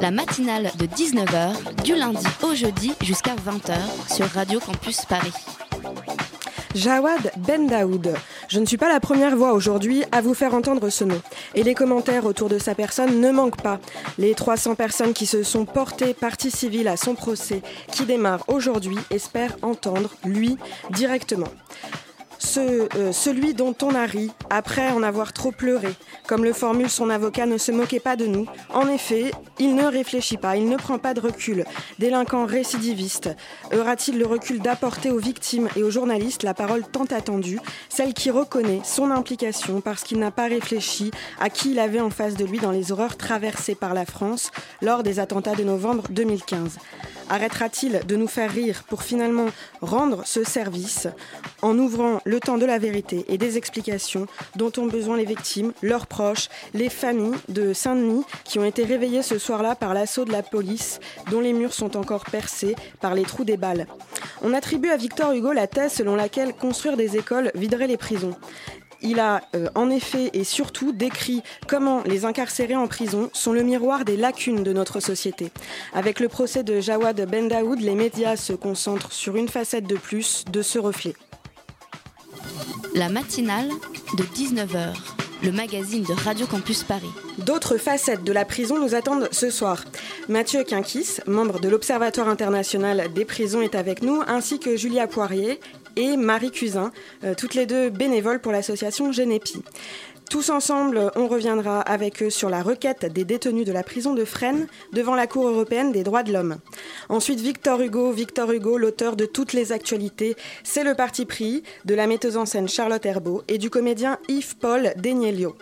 La matinale de 19h, du lundi au jeudi jusqu'à 20h sur Radio Campus Paris. Jawad Ben Daoud. Je ne suis pas la première voix aujourd'hui à vous faire entendre ce nom. Et les commentaires autour de sa personne ne manquent pas. Les 300 personnes qui se sont portées partie civile à son procès, qui démarre aujourd'hui, espèrent entendre, lui, directement. Ce, euh, celui dont on a ri, après en avoir trop pleuré. Comme le formule son avocat, ne se moquait pas de nous. En effet, il ne réfléchit pas, il ne prend pas de recul. Délinquant récidiviste, aura-t-il le recul d'apporter aux victimes et aux journalistes la parole tant attendue, celle qui reconnaît son implication parce qu'il n'a pas réfléchi à qui il avait en face de lui dans les horreurs traversées par la France lors des attentats de novembre 2015 Arrêtera-t-il de nous faire rire pour finalement rendre ce service en ouvrant le temps de la vérité et des explications dont ont besoin les victimes, leurs proches, les familles de Saint-Denis qui ont été réveillées ce soir-là par l'assaut de la police dont les murs sont encore percés par les trous des balles On attribue à Victor Hugo la thèse selon laquelle construire des écoles viderait les prisons. Il a euh, en effet et surtout décrit comment les incarcérés en prison sont le miroir des lacunes de notre société. Avec le procès de Jawad Ben Daoud, les médias se concentrent sur une facette de plus de ce reflet. La matinale de 19h, le magazine de Radio Campus Paris. D'autres facettes de la prison nous attendent ce soir. Mathieu Quinquis, membre de l'Observatoire international des prisons, est avec nous, ainsi que Julia Poirier et Marie Cusin, euh, toutes les deux bénévoles pour l'association Genepi. Tous ensemble, on reviendra avec eux sur la requête des détenus de la prison de Fresnes devant la Cour européenne des droits de l'homme. Ensuite, Victor Hugo, Victor Hugo, l'auteur de toutes les actualités, c'est le parti pris de la metteuse en scène Charlotte Herbeau et du comédien Yves-Paul Denielio.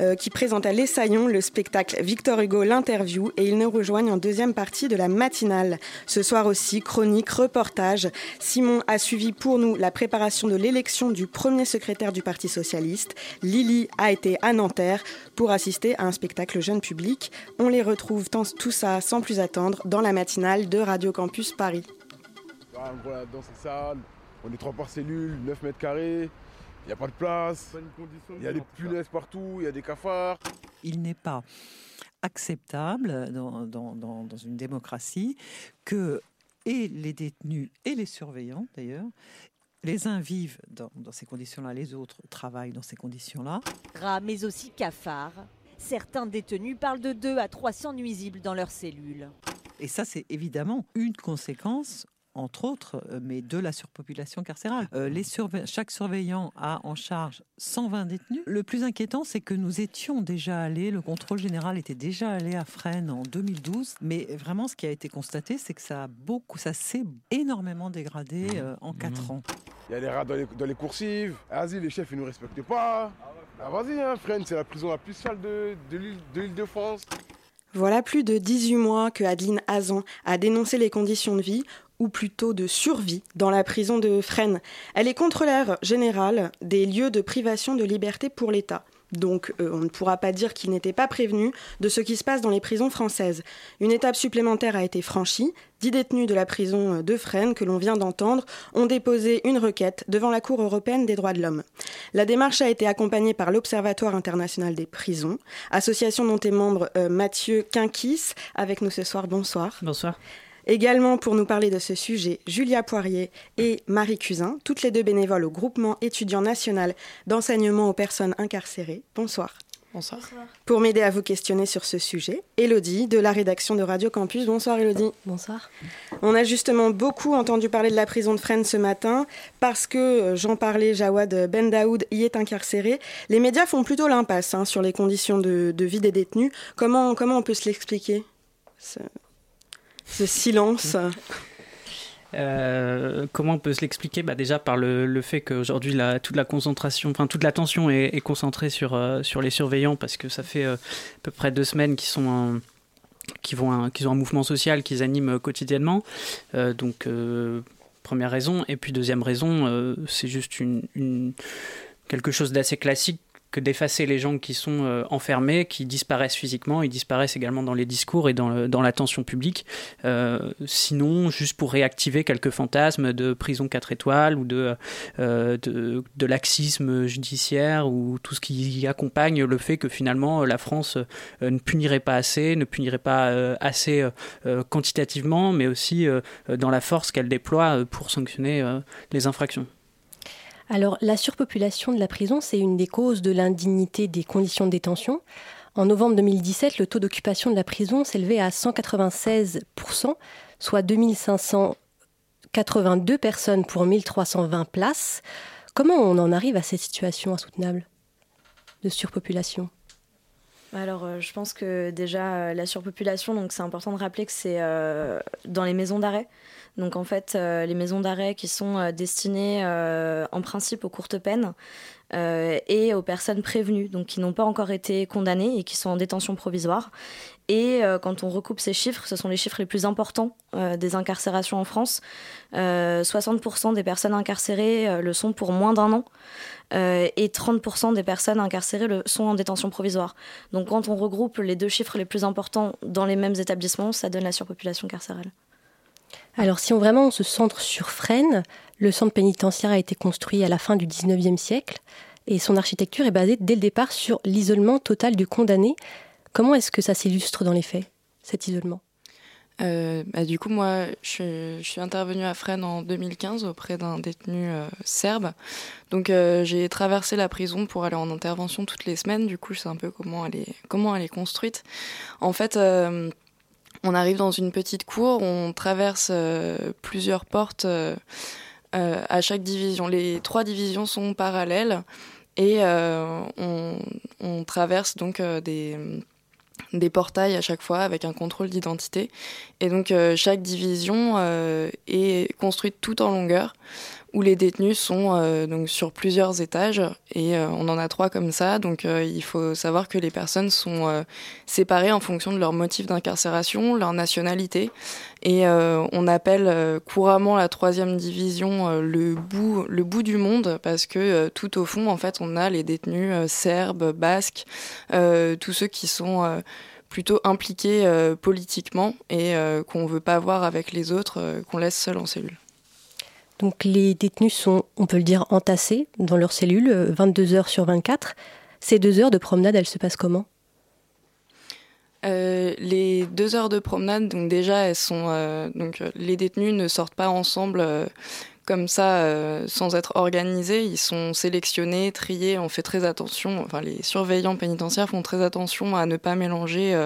Euh, qui présente à l'Essaillon le spectacle Victor Hugo l'interview et ils nous rejoignent en deuxième partie de la matinale. Ce soir aussi, chronique, reportage. Simon a suivi pour nous la préparation de l'élection du premier secrétaire du Parti socialiste. Lily a été à Nanterre pour assister à un spectacle jeune public. On les retrouve tout ça sans plus attendre dans la matinale de Radio Campus Paris. Ah, dans ces salles, on est trois par cellule, 9 mètres carrés, il n'y a pas de place, il y a des punaises partout, il y a des cafards. il n'est pas acceptable dans, dans- dans- dans une démocratie que et les détenus et les surveillants d'ailleurs, les uns vivent dans, dans ces conditions-là, les autres travaillent dans ces conditions-là. rats, mais aussi cafards. Certains détenus parlent de 2 à 300 nuisibles dans leurs cellules. Et ça, c'est évidemment une conséquence entre autres, euh, mais de la surpopulation carcérale. Euh, les surve- chaque surveillant a en charge 120 détenus. Le plus inquiétant, c'est que nous étions déjà allés, le contrôle général était déjà allé à Fresnes en 2012, mais vraiment, ce qui a été constaté, c'est que ça a beaucoup, ça s'est énormément dégradé euh, en 4 ans. Il y a des rats dans les, dans les coursives. Ah, Vas-y, les chefs, ils nous respectent pas. Ah, vas-y, hein, Fresnes, c'est la prison la plus sale de, de l'île de France. Voilà plus de 18 mois que Adeline Hazan a dénoncé les conditions de vie, ou plutôt de survie, dans la prison de Fresnes. Elle est contrôleur générale des lieux de privation de liberté pour l'État. Donc euh, on ne pourra pas dire qu'il n'était pas prévenu de ce qui se passe dans les prisons françaises. Une étape supplémentaire a été franchie. Dix détenus de la prison de Fresnes, que l'on vient d'entendre, ont déposé une requête devant la Cour européenne des droits de l'homme. La démarche a été accompagnée par l'Observatoire international des prisons, association dont est membre euh, Mathieu Quinquis, avec nous ce soir. Bonsoir. Bonsoir. Également pour nous parler de ce sujet, Julia Poirier et Marie Cusin, toutes les deux bénévoles au groupement étudiant national d'enseignement aux personnes incarcérées. Bonsoir. Bonsoir. Pour m'aider à vous questionner sur ce sujet, Elodie de la rédaction de Radio Campus. Bonsoir Elodie. Bonsoir. On a justement beaucoup entendu parler de la prison de Fresnes ce matin parce que, euh, j'en parlais, Jawad Ben Daoud y est incarcéré. Les médias font plutôt l'impasse hein, sur les conditions de, de vie des détenus. Comment, comment on peut se l'expliquer ce, ce silence Euh, comment on peut se l'expliquer? Bah Déjà par le, le fait qu'aujourd'hui toute la concentration, enfin toute l'attention est, concentrée sur, euh, sur les surveillants parce que ça fait euh, à peu près deux semaines qu'ils sont vont qui ont un mouvement social qu'ils animent quotidiennement. donc, première raison. Et puis, deuxième raison, c'est juste une, quelque chose d'assez classique d'effacer les gens qui sont euh, enfermés, qui disparaissent physiquement, ils disparaissent également dans les discours et dans, l'attention publique. Euh, sinon, juste pour réactiver quelques fantasmes de prison 4 étoiles ou euh, de, laxisme judiciaire ou tout ce qui accompagne le fait que finalement la France ne punirait pas assez, ne punirait pas assez quantitativement, mais aussi dans la force qu'elle déploie pour sanctionner les infractions. Alors, la surpopulation de la prison, c'est une des causes de l'indignité des conditions de détention. En novembre 2017, le taux d'occupation de la prison s'élevait à 196%, soit 2582 personnes pour 1320 places. Comment on en arrive à cette situation insoutenable de surpopulation? Alors, euh, je pense que déjà, euh, la surpopulation, donc c'est important de rappeler que c'est euh, dans les maisons d'arrêt. Donc en fait, les maisons d'arrêt qui sont destinées en principe aux courtes peines et aux personnes prévenues, donc qui n'ont pas encore été condamnées et qui sont en détention provisoire. Et quand on recoupe ces chiffres, ce sont les chiffres les plus importants des incarcérations en France. 60% des personnes incarcérées le sont pour moins d'un an. Et 30% des personnes incarcérées sont en détention provisoire. Donc quand on regroupe les deux chiffres les plus importants dans les mêmes établissements, ça donne la surpopulation carcérale. Alors si on vraiment se centre sur Fresnes, le centre pénitentiaire a été construit à la fin du 19e siècle et son architecture est basée dès le départ sur l'isolement total du condamné. Comment est-ce que ça s'illustre dans les faits, cet isolement? Euh, bah, du coup, moi, je, suis intervenue à Fresnes en 2015 auprès d'un détenu euh, serbe. Donc, euh, j'ai traversé la prison pour aller en intervention toutes les semaines. Du coup, je sais un peu comment elle est, construite. En fait, on arrive dans une petite cour, on traverse plusieurs portes à chaque division. Les trois divisions sont parallèles et on, traverse donc des, des portails à chaque fois avec un contrôle d'identité. Et donc chaque division est construite tout en longueur où les détenus sont euh, donc sur plusieurs étages et euh, on en a trois comme ça. Donc euh, il faut savoir que les personnes sont séparées en fonction de leur motif d'incarcération, leur nationalité et on appelle couramment la troisième division le bout du monde parce que tout au fond en fait on a les détenus serbes, basques, tous ceux qui sont plutôt impliqués politiquement et qu'on veut pas voir avec les autres, qu'on laisse seuls en cellule. Donc les détenus sont, on peut le dire, entassés dans leurs cellules 22 euh, heures sur 24. Ces deux heures de promenade, elles se passent comment? Euh, les deux heures de promenade, donc déjà, elles sont euh, donc les détenus ne sortent pas ensemble comme ça sans être organisés. Ils sont sélectionnés, triés. On fait très attention. Enfin, les surveillants pénitentiaires font très attention à ne pas mélanger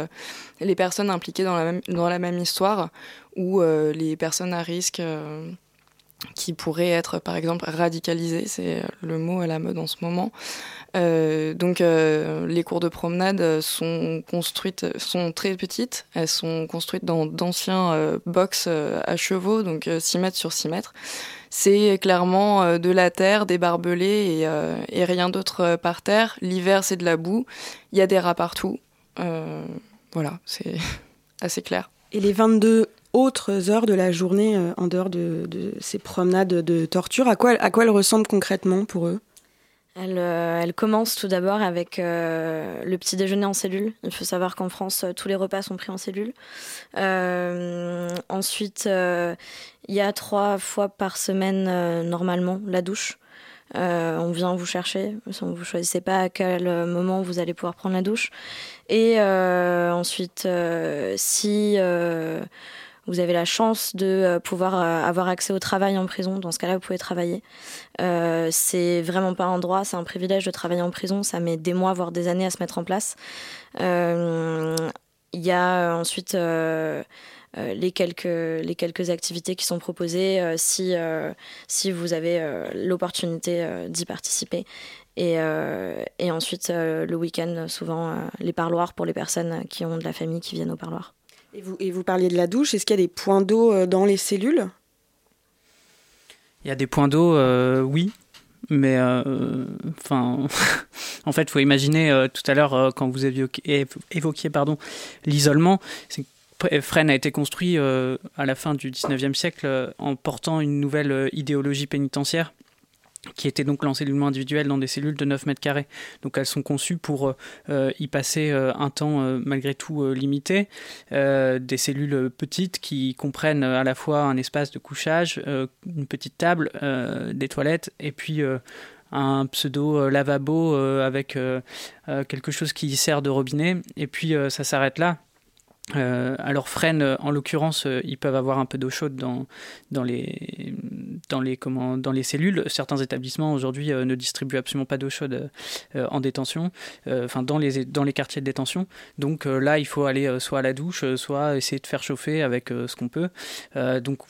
les personnes impliquées dans la même histoire ou les personnes à risque qui pourraient être par exemple radicalisés, c'est le mot à la mode en ce moment. Euh, donc euh, les cours de promenade sont construites, sont très petites, elles sont construites dans d'anciens euh, box à chevaux, donc 6 mètres sur 6 mètres. C'est clairement de la terre, des barbelés et, et rien d'autre par terre. L'hiver c'est de la boue, il y a des rats partout. voilà, c'est assez clair. Et les 22 autres heures de la journée euh, en dehors de, ces promenades de torture à quoi, à quoi elles ressemblent concrètement pour eux? Elle, euh, commence tout d'abord avec euh, le petit déjeuner en cellule. Il faut savoir qu'en France, tous les repas sont pris en cellule. ensuite, il y a trois fois par semaine, normalement, la douche. on vient vous chercher. Vous ne choisissez pas à quel moment vous allez pouvoir prendre la douche. Et ensuite, si vous avez la chance de euh, pouvoir euh, avoir accès au travail en prison. Dans ce cas-là, vous pouvez travailler. Euh, c'est vraiment pas un droit, c'est un privilège de travailler en prison. Ça met des mois, voire des années à se mettre en place. Il y a ensuite les, quelques, activités qui sont proposées si, si vous avez l'opportunité d'y participer. Et ensuite, le week-end, souvent, les parloirs pour les personnes qui ont de la famille qui viennent au parloir. Et vous, et vous parliez de la douche, est-ce qu'il y a des points d'eau euh, dans les cellules? Il y a des points d'eau, euh, oui. Mais euh, enfin, en fait, faut imaginer tout à l'heure quand vous évoquiez, pardon l'isolement, Fresnes a été construit à la fin du 19e siècle en portant une nouvelle idéologie pénitentiaire qui était donc l'encellulement individuel dans des cellules de 9 mètres carrés. Donc elles sont conçues pour euh, y passer euh, un temps euh, malgré tout limité. des cellules petites qui comprennent à la fois un espace de couchage, une petite table, des toilettes et puis un pseudo lavabo avec quelque chose qui sert de robinet. Et puis ça s'arrête là. Euh, alors Fresnes, euh, en l'occurrence, euh, ils peuvent avoir un peu d'eau chaude dans, dans, les, dans, les, cellules. Certains établissements aujourd'hui ne distribuent absolument pas d'eau chaude en détention, enfin dans, les, dans les quartiers de détention. Donc là, il faut aller soit à la douche, soit essayer de faire chauffer avec ce qu'on peut. donc,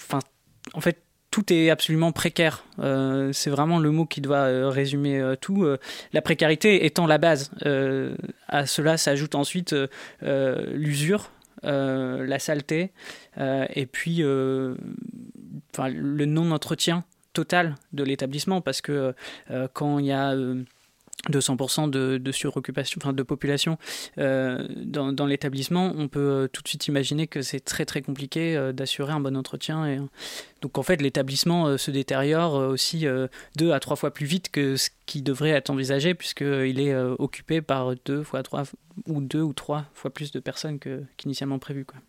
en fait, tout est absolument précaire. c'est vraiment le mot qui doit résumer tout. la précarité étant la base. à cela s'ajoute ensuite l'usure, la saleté, euh, et puis euh, le non-entretien total de l'établissement, parce que quand il y a 200% de, de, suroccupation, enfin de population dans, dans l'établissement, on peut tout de suite imaginer que c'est très très compliqué d'assurer un bon entretien. Et, donc en fait, l'établissement se détériore aussi deux à trois fois plus vite que ce qui devrait être envisagé, puisqu'il est occupé par deux fois trois ou deux ou trois fois plus de personnes qu'initialement prévu. Quoi.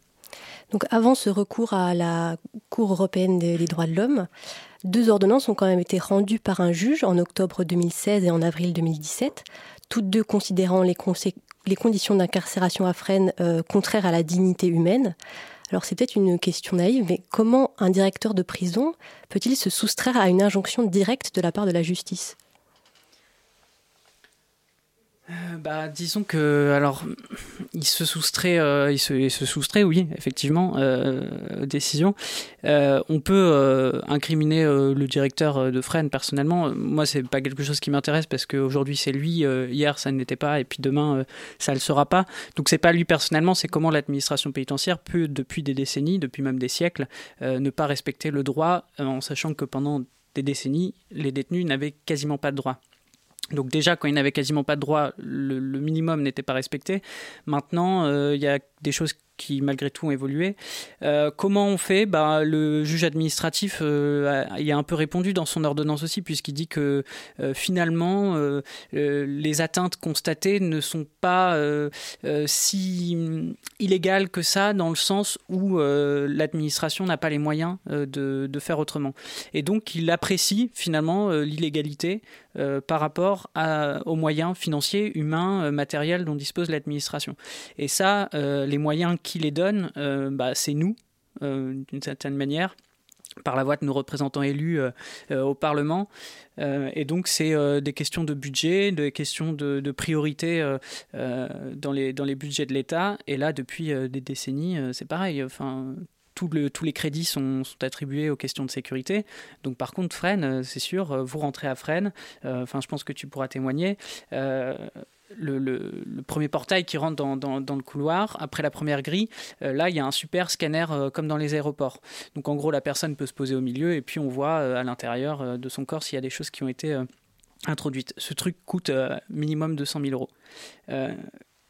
Donc avant ce recours à la Cour européenne des, droits de l'homme, deux ordonnances ont quand même été rendues par un juge en octobre 2016 et en avril 2017, toutes deux considérant les, conditions d'incarcération à Fresnes euh, contraires à la dignité humaine. Alors c'est peut-être une question naïve, mais comment un directeur de prison peut-il se soustraire à une injonction directe de la part de la justice? Euh, bah, disons que alors il se soustrait, euh, il, se, soustrait, oui, effectivement, euh, décision. On peut incriminer le directeur de Fresnes personnellement. Moi, c'est pas quelque chose qui m'intéresse parce qu'aujourd'hui c'est lui, hier ça n'était pas, et puis demain ça le sera pas. Donc c'est pas lui personnellement, c'est comment l'administration pénitentiaire peut, depuis des décennies, depuis même des siècles, ne pas respecter le droit, en sachant que pendant des décennies, les détenus n'avaient quasiment pas de droit. Donc déjà, quand il n'avait quasiment pas de droit, le, minimum n'était pas respecté. Maintenant, euh, il y a des choses qui malgré tout ont évolué. Euh, comment on fait? Bah, Le juge administratif euh, y a un peu répondu dans son ordonnance aussi, puisqu'il dit que euh, finalement, les atteintes constatées ne sont pas si illégales que ça, dans le sens où l'administration n'a pas les moyens de, faire autrement. Et donc, il apprécie finalement l'illégalité par rapport aux moyens financiers, humains, matériels dont dispose l'administration. Et ça, les moyens qui les donne, euh, bah, c'est nous, euh, d'une certaine manière par la voix de nos représentants élus euh, au Parlement. et donc, c'est des questions de budget, des questions de, priorité dans, les, dans les budgets de l'État. Et là, depuis des décennies, c'est pareil. Enfin, tous les crédits sont, sont, attribués aux questions de sécurité. Donc, par contre, Fresnes, c'est sûr, vous rentrez à Fresnes. Enfin, je pense que tu pourras témoigner le, premier portail qui rentre dans, le couloir, après la première grille, euh, là, il y a un super scanner euh, comme dans les aéroports. Donc, en gros, la personne peut se poser au milieu et puis on voit euh, à l'intérieur de son corps s'il y a des choses qui ont été introduites. Ce truc coûte minimum 200 000 euros.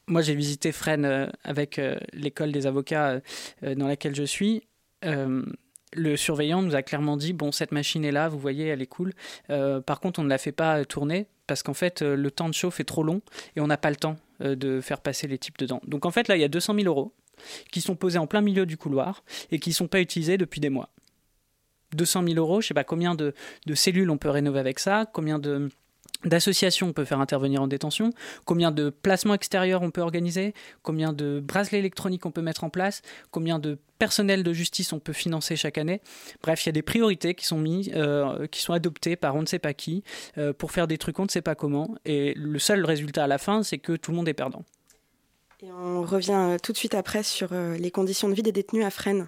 moi, j'ai visité Fresnes avec l'école des avocats dans laquelle je suis le surveillant nous a clairement dit bon cette machine est là vous voyez elle est cool par contre on ne la fait pas tourner parce qu'en fait, euh, le temps de chauffe est trop long et on n'a pas le temps euh, de faire passer les types dedans. Donc en fait, là, il y a 200 000 euros qui sont posés en plein milieu du couloir et qui ne sont pas utilisés depuis des mois. 200 000 euros, je sais pas combien de, de cellules on peut rénover avec ça, combien de d'associations on peut faire intervenir en détention, combien de placements extérieurs on peut organiser, combien de bracelets électroniques on peut mettre en place, combien de personnel de justice on peut financer chaque année. Bref, il y a des priorités qui sont mises, euh, qui sont adoptées par on ne sait pas qui euh, pour faire des trucs on ne sait pas comment. Et le seul résultat à la fin, c'est que tout le monde est perdant. Et on revient euh, tout de suite après sur les conditions de vie des détenus à Fresnes.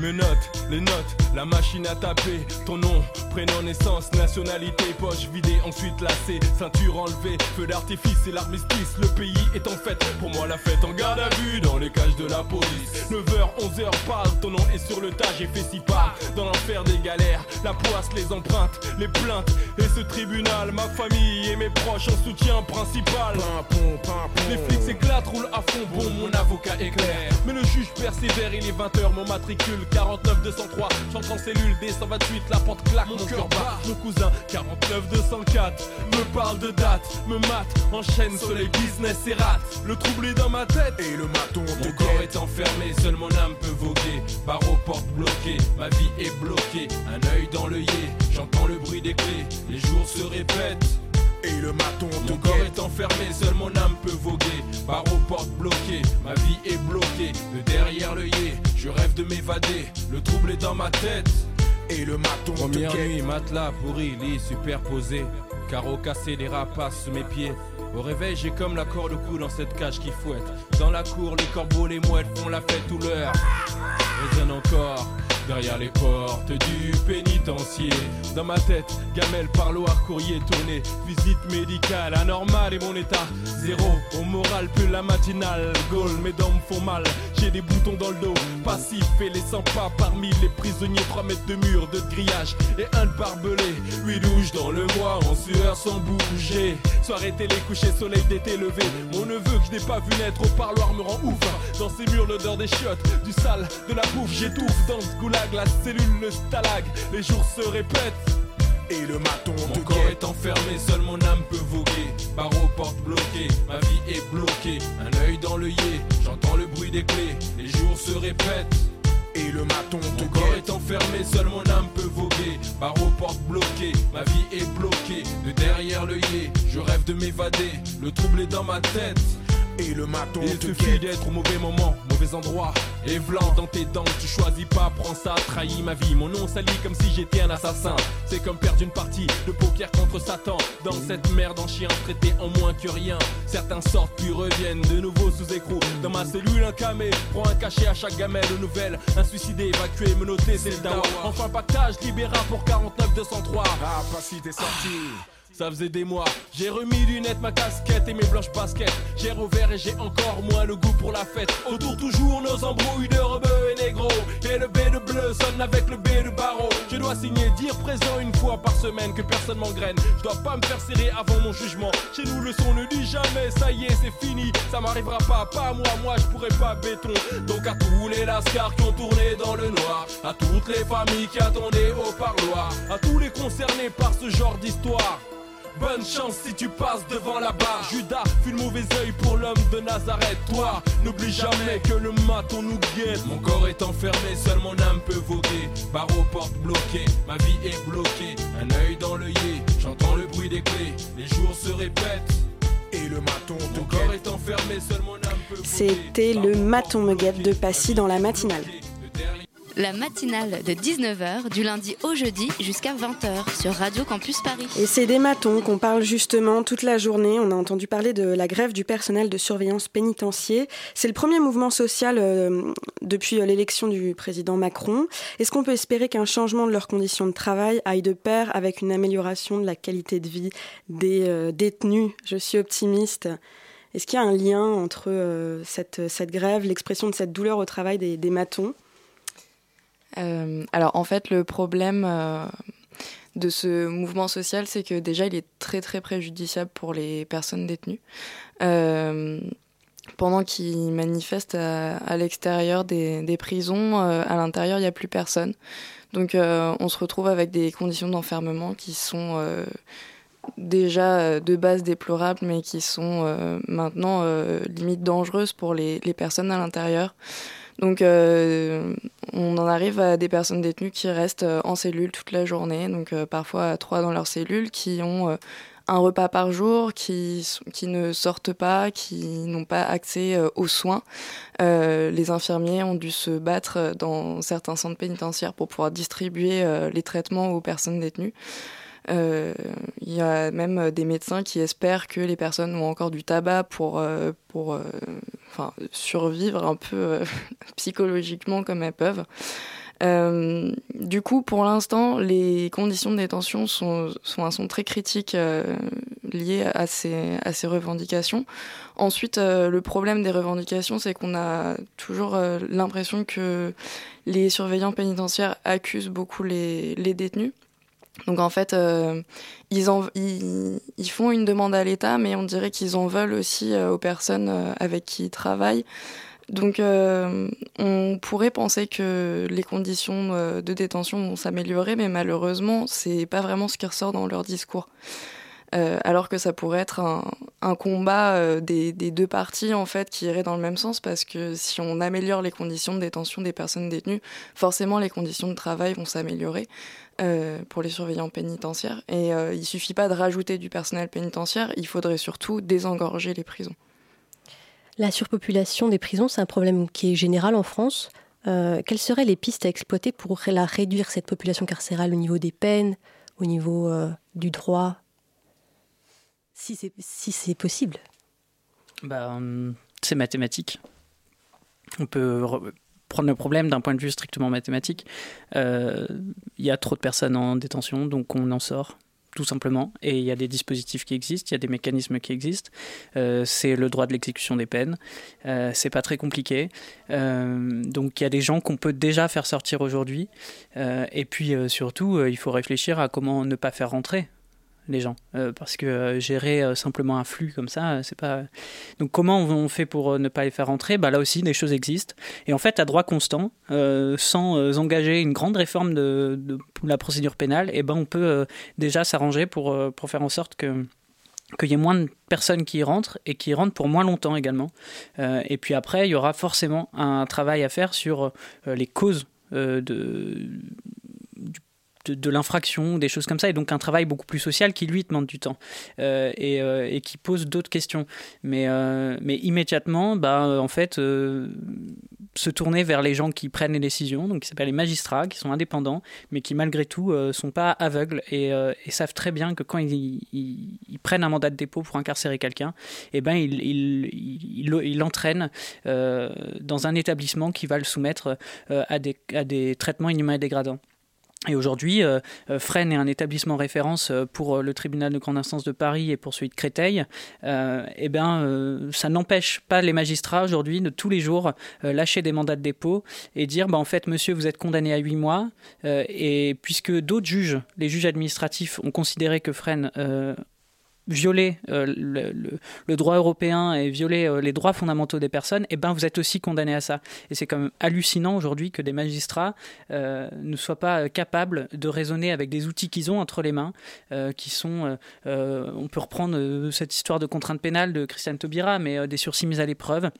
Me note les notes, la machine à taper. Ton nom, prénom, naissance, nationalité, poche vidée, ensuite lacée, ceinture enlevée, feu d'artifice et l'armistice. Le pays est en fête, pour moi la fête en garde à vue dans les cages de la police. 9h, 11h, parle, ton nom est sur le tas, j'ai fait si pas dans l'enfer des galères. La poisse, les empreintes, les plaintes et ce tribunal, ma famille et mes proches en soutien principal. Les flics s'éclatent, roulent à fond, bon, mon avocat est clair. Mais le juge persévère, il est 20h, mon matricule 49 203. J'entre en cellule D128, la porte claque, mon, cœur bat. Mon cousin 49 204 me parle de date, me mate, enchaîne soleil business et rate. Le trouble est dans ma tête et le maton Mon corps est enfermé, seul mon âme peut voguer. Barreau porte bloquée, ma vie est bloquée. Un œil dans l'œillet, j'entends le bruit des clés. Les jours se répètent. Et le maton Mon corps est enfermé, seul mon âme peut voguer. Barreau porte bloquée, ma vie est bloquée. De derrière l'œillet, je rêve de m'évader. Le trouble est dans ma tête. Et le maton Première nuit, matelas pourri, lit superposé. Carreaux cassés, des rapaces sous mes pieds. Au réveil, j'ai comme la corde au cou dans cette cage qui fouette. Dans la cour, les corbeaux, les mouettes font la fête tout l'heure. Résonne encore derrière les portes du pénitencier. Dans ma tête, gamelle, parloir, courrier tourné. Visite médicale, anormale et mon état zéro. Au moral, plus la matinale. Gaulle, mes dents me font mal. J'ai des boutons dans le dos. Passif et les 100 pas parmi les prisonniers. 3 mètres de mur, de grillage et un de barbelé. 8 douches dans le mois, en sueur sans bouger. Soirée télé, coucher, soleil d'été levé. Mon neveu que je n'ai pas vu naître au parloir me rend ouf. Dans ces murs, l'odeur des chiottes, du sale, de la bouffe. J'étouffe dans ce goulag, la cellule, le stalag. Les jours se répètent. Et le maton Mon corps est enfermé, seul mon âme peut voguer. Barreau porte bloquée, ma vie est bloquée. Un œil dans l'œillet, j'entends le bruit des clés. Les jours se répètent. Et le maton Mon corps est enfermé, seul mon âme peut voguer. Barreau porte bloquée, ma vie est bloquée. De derrière l'œillet, je rêve de m'évader. Le trouble est dans ma tête. Et le maton Il suffit d'être au mauvais moment, mauvais endroit. Et blanc dans tes dents, tu choisis pas, prends ça, trahis ma vie. Mon nom sali comme si j'étais un assassin. C'est comme perdre une partie de poker contre Satan. Dans cette merde en chien traité en moins que rien. Certains sortent puis reviennent de nouveau sous écrou. Dans ma cellule, un camé, prends un cachet à chaque gamelle nouvelle. Un suicidé, évacué, menotté, c'est le dawa. Enfin, pactage, libéra pour 49 203. Ah, pas si t'es sorti. Ça faisait des mois, j'ai remis lunettes, ma casquette et mes blanches baskets. J'ai rouvert et j'ai encore moins le goût pour la fête. Autour toujours nos embrouilles de rebeux et négro. Et le B de bleu sonne avec le B de barreau. Je dois signer, dire présent une fois par semaine que personne m'engraine. Je dois pas me faire serrer avant mon jugement. Chez nous le son ne dit jamais, ça y est, c'est fini. Ça m'arrivera pas, pas moi, moi je pourrais pas béton. Donc à tous les lascars qui ont tourné dans le noir, à toutes les familles qui attendaient au parloir, à tous les concernés par ce genre d'histoire. Bonne chance si tu passes devant la barre. Judas fut le mauvais œil pour l'homme de Nazareth. Toi, n'oublie jamais que le maton nous guette. Mon corps est enfermé, seul mon âme peut voguer. Barreau porte bloquée, ma vie est bloquée. Un œil dans l'œillet, j'entends le bruit des clés. Les jours se répètent. Et le maton Mon corps est enfermé, seul mon âme peut C'était le maton me guette de Passy dans la matinale. La matinale de 19h du lundi au jeudi jusqu'à 20h sur Radio Campus Paris. Et c'est des matons qu'on parle justement toute la journée. On a entendu parler de la grève du personnel de surveillance pénitentiaire. C'est le premier mouvement social euh, depuis l'élection du président Macron. Est-ce qu'on peut espérer qu'un changement de leurs conditions de travail aille de pair avec une amélioration de la qualité de vie des euh, détenus? Je suis optimiste. Est-ce qu'il y a un lien entre euh, cette, grève, l'expression de cette douleur au travail des, matons? Alors en fait, le problème euh, de ce mouvement social, c'est que déjà, il est très très préjudiciable pour les personnes détenues. Euh, pendant qu'ils manifestent à, l'extérieur des, prisons, à l'intérieur, il n'y a plus personne. Donc on se retrouve avec des conditions d'enfermement qui sont déjà de base déplorables, mais qui sont maintenant limite dangereuses pour les personnes à l'intérieur. Donc, euh, on en arrive à des personnes détenues qui restent euh, en cellule toute la journée, donc euh, parfois trois dans leur cellule, qui ont un repas par jour, qui, qui ne sortent pas, qui n'ont pas accès aux soins. les infirmiers ont dû se battre dans certains centres pénitentiaires pour pouvoir distribuer les traitements aux personnes détenues. Il y a même des médecins qui espèrent que les personnes ont encore du tabac pour, pour enfin, survivre un peu psychologiquement comme elles peuvent. Euh, du coup, pour l'instant, les conditions de détention sont, sont, sont très critiques euh, liées à ces, à ces revendications. Ensuite, euh, le problème des revendications, c'est qu'on a toujours l'impression que les surveillants pénitentiaires accusent beaucoup les, les détenus. Donc en fait, ils, en, ils, font une demande à l'État, mais on dirait qu'ils en veulent aussi aux personnes avec qui ils travaillent. Donc euh, on pourrait penser que les conditions euh, de détention vont s'améliorer, mais malheureusement, c'est pas vraiment ce qui ressort dans leur discours. Euh, alors que ça pourrait être un, un combat euh, des, deux parties en fait qui irait dans le même sens parce que si on améliore les conditions de détention des personnes détenues, forcément les conditions de travail vont s'améliorer euh, pour les surveillants pénitentiaires. Et euh, il suffit pas de rajouter du personnel pénitentiaire, il faudrait surtout désengorger les prisons. La surpopulation des prisons, c'est un problème qui est général en France. Euh, quelles seraient les pistes à exploiter pour réduire, cette population carcérale, au niveau des peines, au niveau du droit? Si c'est si possible bah, C'est mathématique. On peut prendre le problème d'un point de vue strictement mathématique. Il euh, y a trop de personnes en détention, donc on en sort tout simplement. Et il y a des dispositifs qui existent, il y a des mécanismes qui existent. Euh, c'est le droit de l'exécution des peines. Euh, c'est pas très compliqué. Euh, donc il y a des gens qu'on peut déjà faire sortir aujourd'hui. Euh, et puis euh, surtout, euh, il faut réfléchir à comment ne pas faire rentrer les gens euh, parce que euh, gérer euh, simplement un flux comme ça c'est pas donc comment on fait pour ne pas les faire rentrer? Bah là aussi des choses existent et en fait à droit constant sans engager une grande réforme de, la procédure pénale et eh ben on peut déjà s'arranger pour pour faire en sorte que qu'il y ait moins de personnes qui y rentrent et qui y rentrent pour moins longtemps également. Et puis après, il y aura forcément un travail à faire sur les causes de, de, l'infraction, des choses comme ça, et donc un travail beaucoup plus social qui lui demande du temps euh, et, euh, et qui pose d'autres questions. Mais, euh, immédiatement, bah, en fait, se tourner vers les gens qui prennent les décisions, donc qui s'appellent les magistrats, qui sont indépendants, mais qui malgré tout sont pas aveugles et, savent très bien que quand ils, prennent un mandat de dépôt pour incarcérer quelqu'un, eh ben ils, l'entraînent dans un établissement qui va le soumettre à, des, à des traitements inhumains et dégradants. Et aujourd'hui, euh, Fresnes est un établissement référence euh, pour euh, le tribunal de grande instance de Paris et pour celui de Créteil. Euh, ben, euh, ça n'empêche pas les magistrats aujourd'hui de tous les jours euh, lâcher des mandats de dépôt et dire, bah, en fait, monsieur, vous êtes condamné à 8 mois. Euh, et puisque d'autres juges, les juges administratifs, ont considéré que Fresnes euh, violer euh, le, droit européen et violer euh, les droits fondamentaux des personnes, et eh ben vous êtes aussi condamné à ça. Et c'est quand même hallucinant aujourd'hui que des magistrats euh, ne soient pas capables de raisonner avec des outils qu'ils ont entre les mains, qui sont, on peut reprendre cette histoire de contrainte pénale de Christiane Taubira, mais des sursis mis à l'épreuve.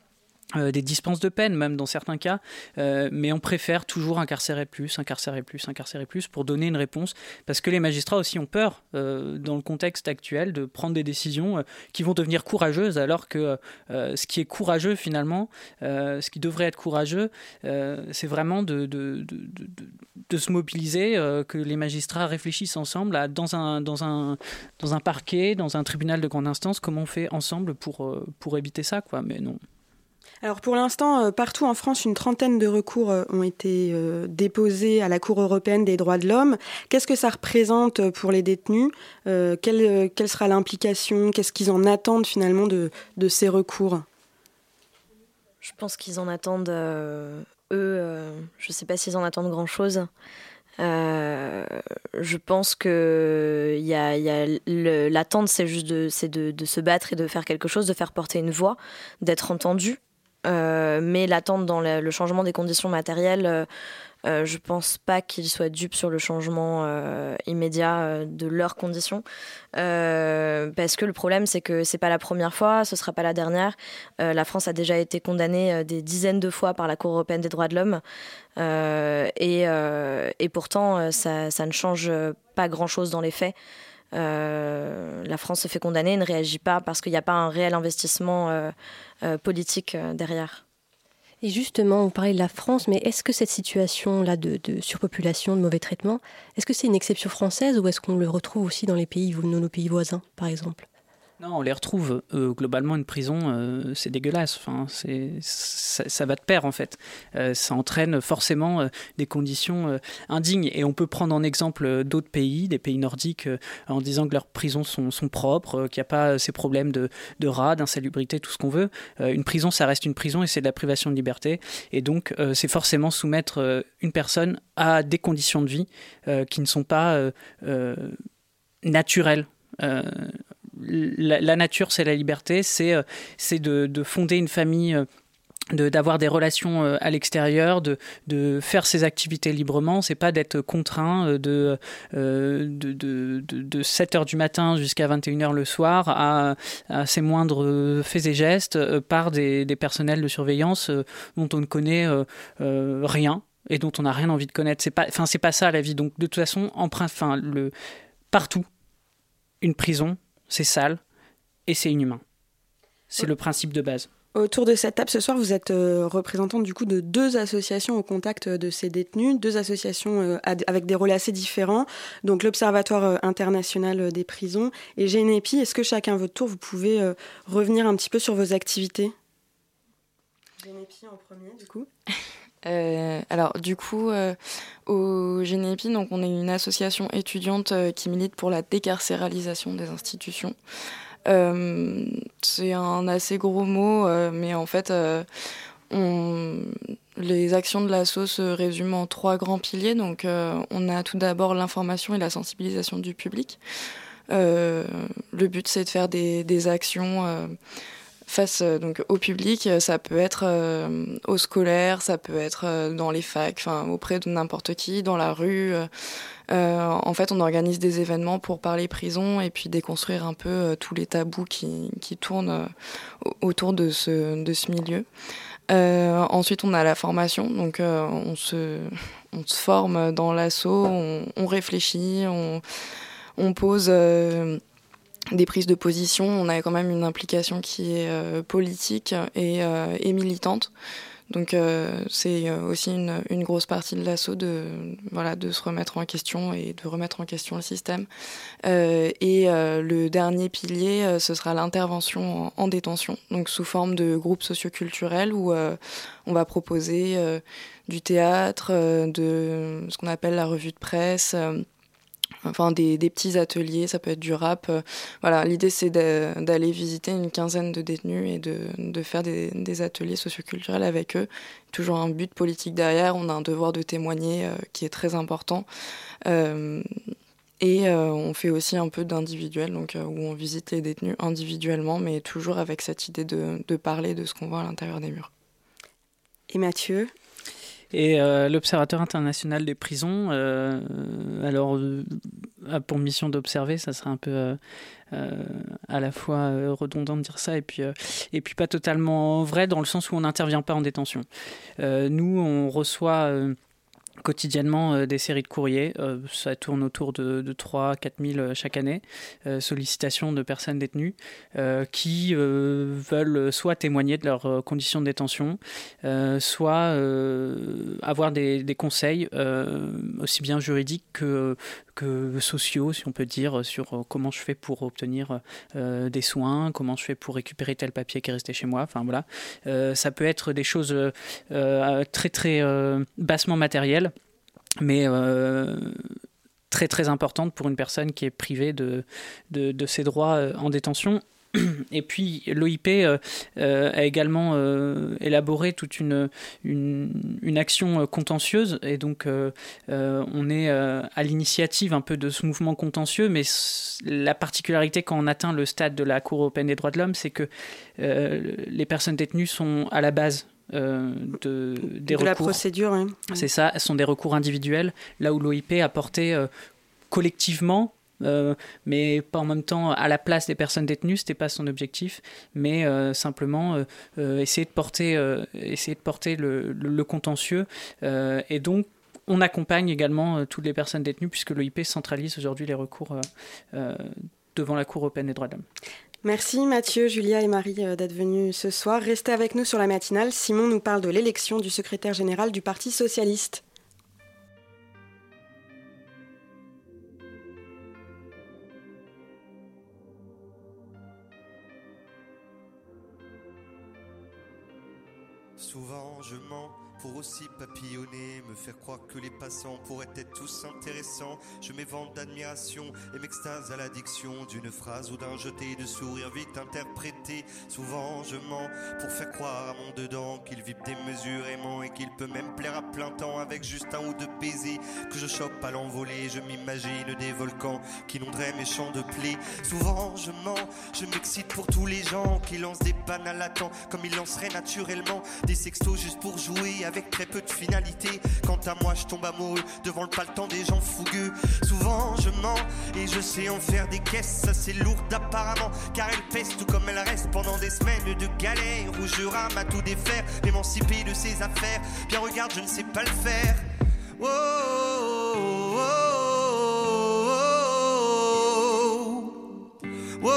Euh, des dispenses de peine, même dans certains cas, euh, mais on préfère toujours incarcérer plus, incarcérer plus, incarcérer plus pour donner une réponse, parce que les magistrats aussi ont peur, euh, dans le contexte actuel, de prendre des décisions qui vont devenir courageuses, alors que ce qui est courageux finalement, ce qui devrait être courageux, c'est vraiment de, de, de, de, se mobiliser, que les magistrats réfléchissent ensemble à, dans, un, dans, un, dans un parquet, dans un tribunal de grande instance, comment on fait ensemble pour, pour éviter ça, quoi, mais non. Alors pour l'instant, euh, partout en France, une trentaine de recours euh, ont été euh, déposés à la Cour européenne des droits de l'homme. Qu'est-ce que ça représente pour les détenus? Quelle, quelle sera l'implication? Qu'est-ce qu'ils en attendent finalement de, de ces recours? Je pense qu'ils en attendent, eux, je ne sais pas s'ils en attendent grand-chose. Je pense que y a, y a l'attente, c'est juste de, de, de se battre et de faire quelque chose, de faire porter une voix, d'être entendu. Euh, mais l'attente dans le, changement des conditions matérielles, euh, euh, je pense pas qu'ils soient dupes sur le changement immédiat de leurs conditions. Parce que le problème, c'est que c'est pas la première fois, ce sera pas la dernière. La France a déjà été condamnée des dizaines de fois par la Cour européenne des droits de l'homme. Et, pourtant, ça, ça ne change pas grand-chose dans les faits. Euh, la France se fait condamner, ne réagit pas parce qu'il n'y a pas un réel investissement euh, euh, politique derrière. Et justement, on parlait de la France, mais est-ce que cette situation-là de, de, surpopulation, de mauvais traitement, est-ce que c'est une exception française ou est-ce qu'on le retrouve aussi dans les pays, nos pays voisins, par exemple? Non, on les retrouve. Euh, globalement, une prison, euh, c'est dégueulasse. Enfin, c'est, ça, va de pair, en fait. Euh, ça entraîne forcément des conditions indignes. Et on peut prendre en exemple d'autres pays, des pays nordiques, en disant que leurs prisons sont, propres, qu'il n'y a pas ces problèmes de rats, d'insalubrité, tout ce qu'on veut. une prison, ça reste une prison et c'est de la privation de liberté. Et donc, c'est forcément soumettre une personne à des conditions de vie qui ne sont pas naturelles la, nature, c'est la liberté, c'est euh, de, fonder une famille euh, d'avoir des relations euh, à l'extérieur, de, de faire ses activités librement, c'est pas d'être contraint de, de, de, de, 7h du matin jusqu'à 21h le soir à, ses moindres faits et gestes par des, des personnels de surveillance dont on ne connaît rien et dont on n'a rien envie de connaître. C'est pas, enfin, pas ça la vie. Donc, de toute façon, enfin, le, partout, une prison, c'est sale et c'est inhumain. C'est le principe de base. Autour de cette table ce soir, vous êtes euh, représentante du coup de deux associations au contact de ces détenus, deux associations euh, avec des rôles assez différents. Donc l'Observatoire euh, international des prisons et GNEPI. Est-ce que chacun à votre tour, vous pouvez revenir un petit peu sur vos activités? GNEPI en premier, du coup. alors du coup, au GNEPI, donc on est une association étudiante qui milite pour la décarcéralisation des institutions. Euh, c'est un assez gros mot, euh, mais en fait, euh, les actions de l'asso se résument en trois grands piliers. Donc, on a tout d'abord l'information et la sensibilisation du public. le but, c'est de faire des actions face donc au public. Ça peut être aux scolaires, ça peut être dans les facs, enfin auprès de n'importe qui, dans la rue. Euh, en fait, on organise des événements pour parler prison et puis déconstruire un peu euh, tous les tabous qui, qui tournent euh, autour de ce, de ce milieu. ensuite, on a la formation, donc on, se, on se forme dans l'assaut, on, on, réfléchit, on, on pose des prises de position. On a quand même une implication qui est politique et, et militante. Donc euh, c'est euh, aussi une, une, grosse partie de l'assaut de, voilà, de se remettre en question et de remettre en question le système. Euh, et euh, le dernier pilier, euh, ce sera l'intervention en, en, détention, donc sous forme de groupe socioculturel où on va proposer du théâtre, de ce qu'on appelle la revue de presse enfin des, des, petits ateliers, ça peut être du rap. Euh, voilà, l'idée c'est d'aller visiter une quinzaine de détenus et de, faire des, des, ateliers socioculturels avec eux. Toujours un but politique derrière, on a un devoir de témoigner euh, qui est très important. Euh, et on fait aussi un peu d'individuel, donc où on visite les détenus individuellement, mais toujours avec cette idée de parler de ce qu'on voit à l'intérieur des murs. Et Mathieu, et euh, l'Observateur international des prisons, euh, alors euh, pour mission d'observer, ça serait un peu à la fois redondant de dire ça et puis, et puis pas totalement vrai dans le sens où on n'intervient pas en détention. nous, on reçoit quotidiennement euh, des séries de courriers. Euh, ça tourne autour de, de 3 4 000 chaque année. Euh, sollicitations de personnes détenues qui veulent soit témoigner de leurs conditions de détention, soit avoir des, des conseils aussi bien juridiques que, sociaux, si on peut dire, sur euh, comment je fais pour obtenir euh, des soins, comment je fais pour récupérer tel papier qui est resté chez moi. Enfin voilà, euh, ça peut être des choses très bassement matérielles, mais très très importantes pour une personne qui est privée de ses droits en détention Et puis l'OIP euh, euh, a également euh, élaboré toute une, une, action contentieuse et donc on est à l'initiative un peu de ce mouvement contentieux, mais la particularité quand on atteint le stade de la Cour européenne des droits de l'homme, c'est que les personnes détenues sont à la base de, des recours. la procédure. Hein. C'est ça, ce sont des recours individuels, là où l'OIP a porté collectivement euh, mais pas en même temps à la place des personnes détenues, c'était pas son objectif, mais euh, simplement euh, essayer de porter, essayer de porter le, le, contentieux. et donc, on accompagne également toutes les personnes détenues, puisque l'OIP centralise aujourd'hui les recours devant la Cour européenne des droits de l'homme. Merci Mathieu, Julia et Marie d'être venus ce soir. Restez avec nous sur la matinale. Simon nous parle de l'élection du secrétaire général du Parti socialiste. Souvent je mens pour aussi papillonner, me faire croire que les passants pourraient être tous intéressants. Je m'évente d'admiration et m'extase à l'addiction d'une phrase ou d'un jeté de sourire vite interprété. Souvent je mens pour faire croire à mon dedans qu'il vit démesurément et qu'il peut même plaire à plein temps avec juste un ou deux baisers que je chope à l'envolée. Je m'imagine des volcans qui inonderaient mes champs de plaies. Souvent je mens, je m'excite pour tous les gens qui lancent des pannes à comme ils lanceraient naturellement des sextos juste pour jouer avec très peu de finalité. Quant à moi, je tombe amoureux devant le paletant des gens fougueux. Souvent, je mens et je sais en faire des caisses assez lourdes apparemment, car elle pèse tout comme elle reste pendant des semaines de galère où je rame à tout défaire, m'émanciper de ses affaires. Bien regarde, je ne sais pas le faire. Oh, oh, oh, oh,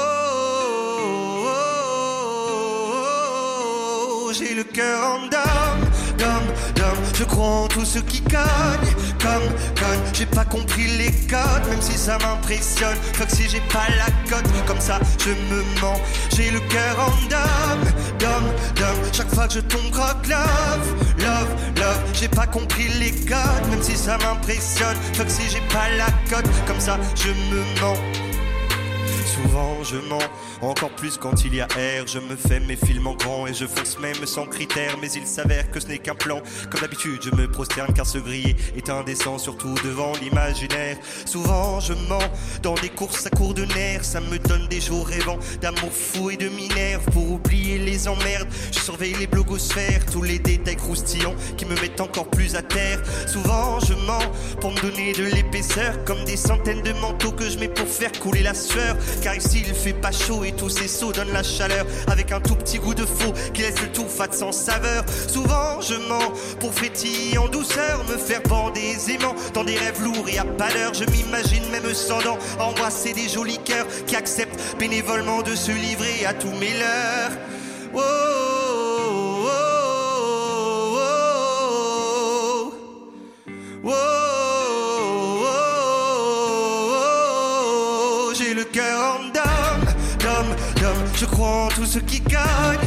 oh, j'ai le cœur en dame, dame, dame. Je crois en tout ce qui gagne, comme conne. J'ai pas compris les codes, même si ça m'impressionne. Fuck si j'ai pas la cote, comme ça je me mens. J'ai le cœur en dame, dame, dame. Chaque fois que je tombe croque love, love, love. J'ai pas compris les codes, même si ça m'impressionne. Fuck si j'ai pas la cote, comme ça je me mens. Souvent je mens, encore plus quand il y a air. Je me fais mes films en grand et je fonce même sans critères. Mais il s'avère que ce n'est qu'un plan. Comme d'habitude, je me prosterne car ce griller est indécent, surtout devant l'imaginaire. Souvent je mens dans des courses à court de nerfs. Ça me donne des jours rêvants d'amour fou et de minerve. Pour oublier les emmerdes, je surveille les blogosphères, tous les détails croustillants qui me mettent encore plus à terre. Souvent je mens pour me donner de l'épaisseur, comme des centaines de manteaux que je mets pour faire couler la sueur. Car ici il fait pas chaud et tous ces sauts donnent la chaleur avec un tout petit goût de faux qui laisse le tout fat sans saveur. Souvent je mens pour frétiller en douceur, me faire bander aisément dans des rêves lourds et à pas. Je m'imagine même sans dents embrasser des jolis cœurs qui acceptent bénévolement de se livrer à tous mes leurs. Oh, oh, oh, oh, oh, Je crois en tout ce qui gagne,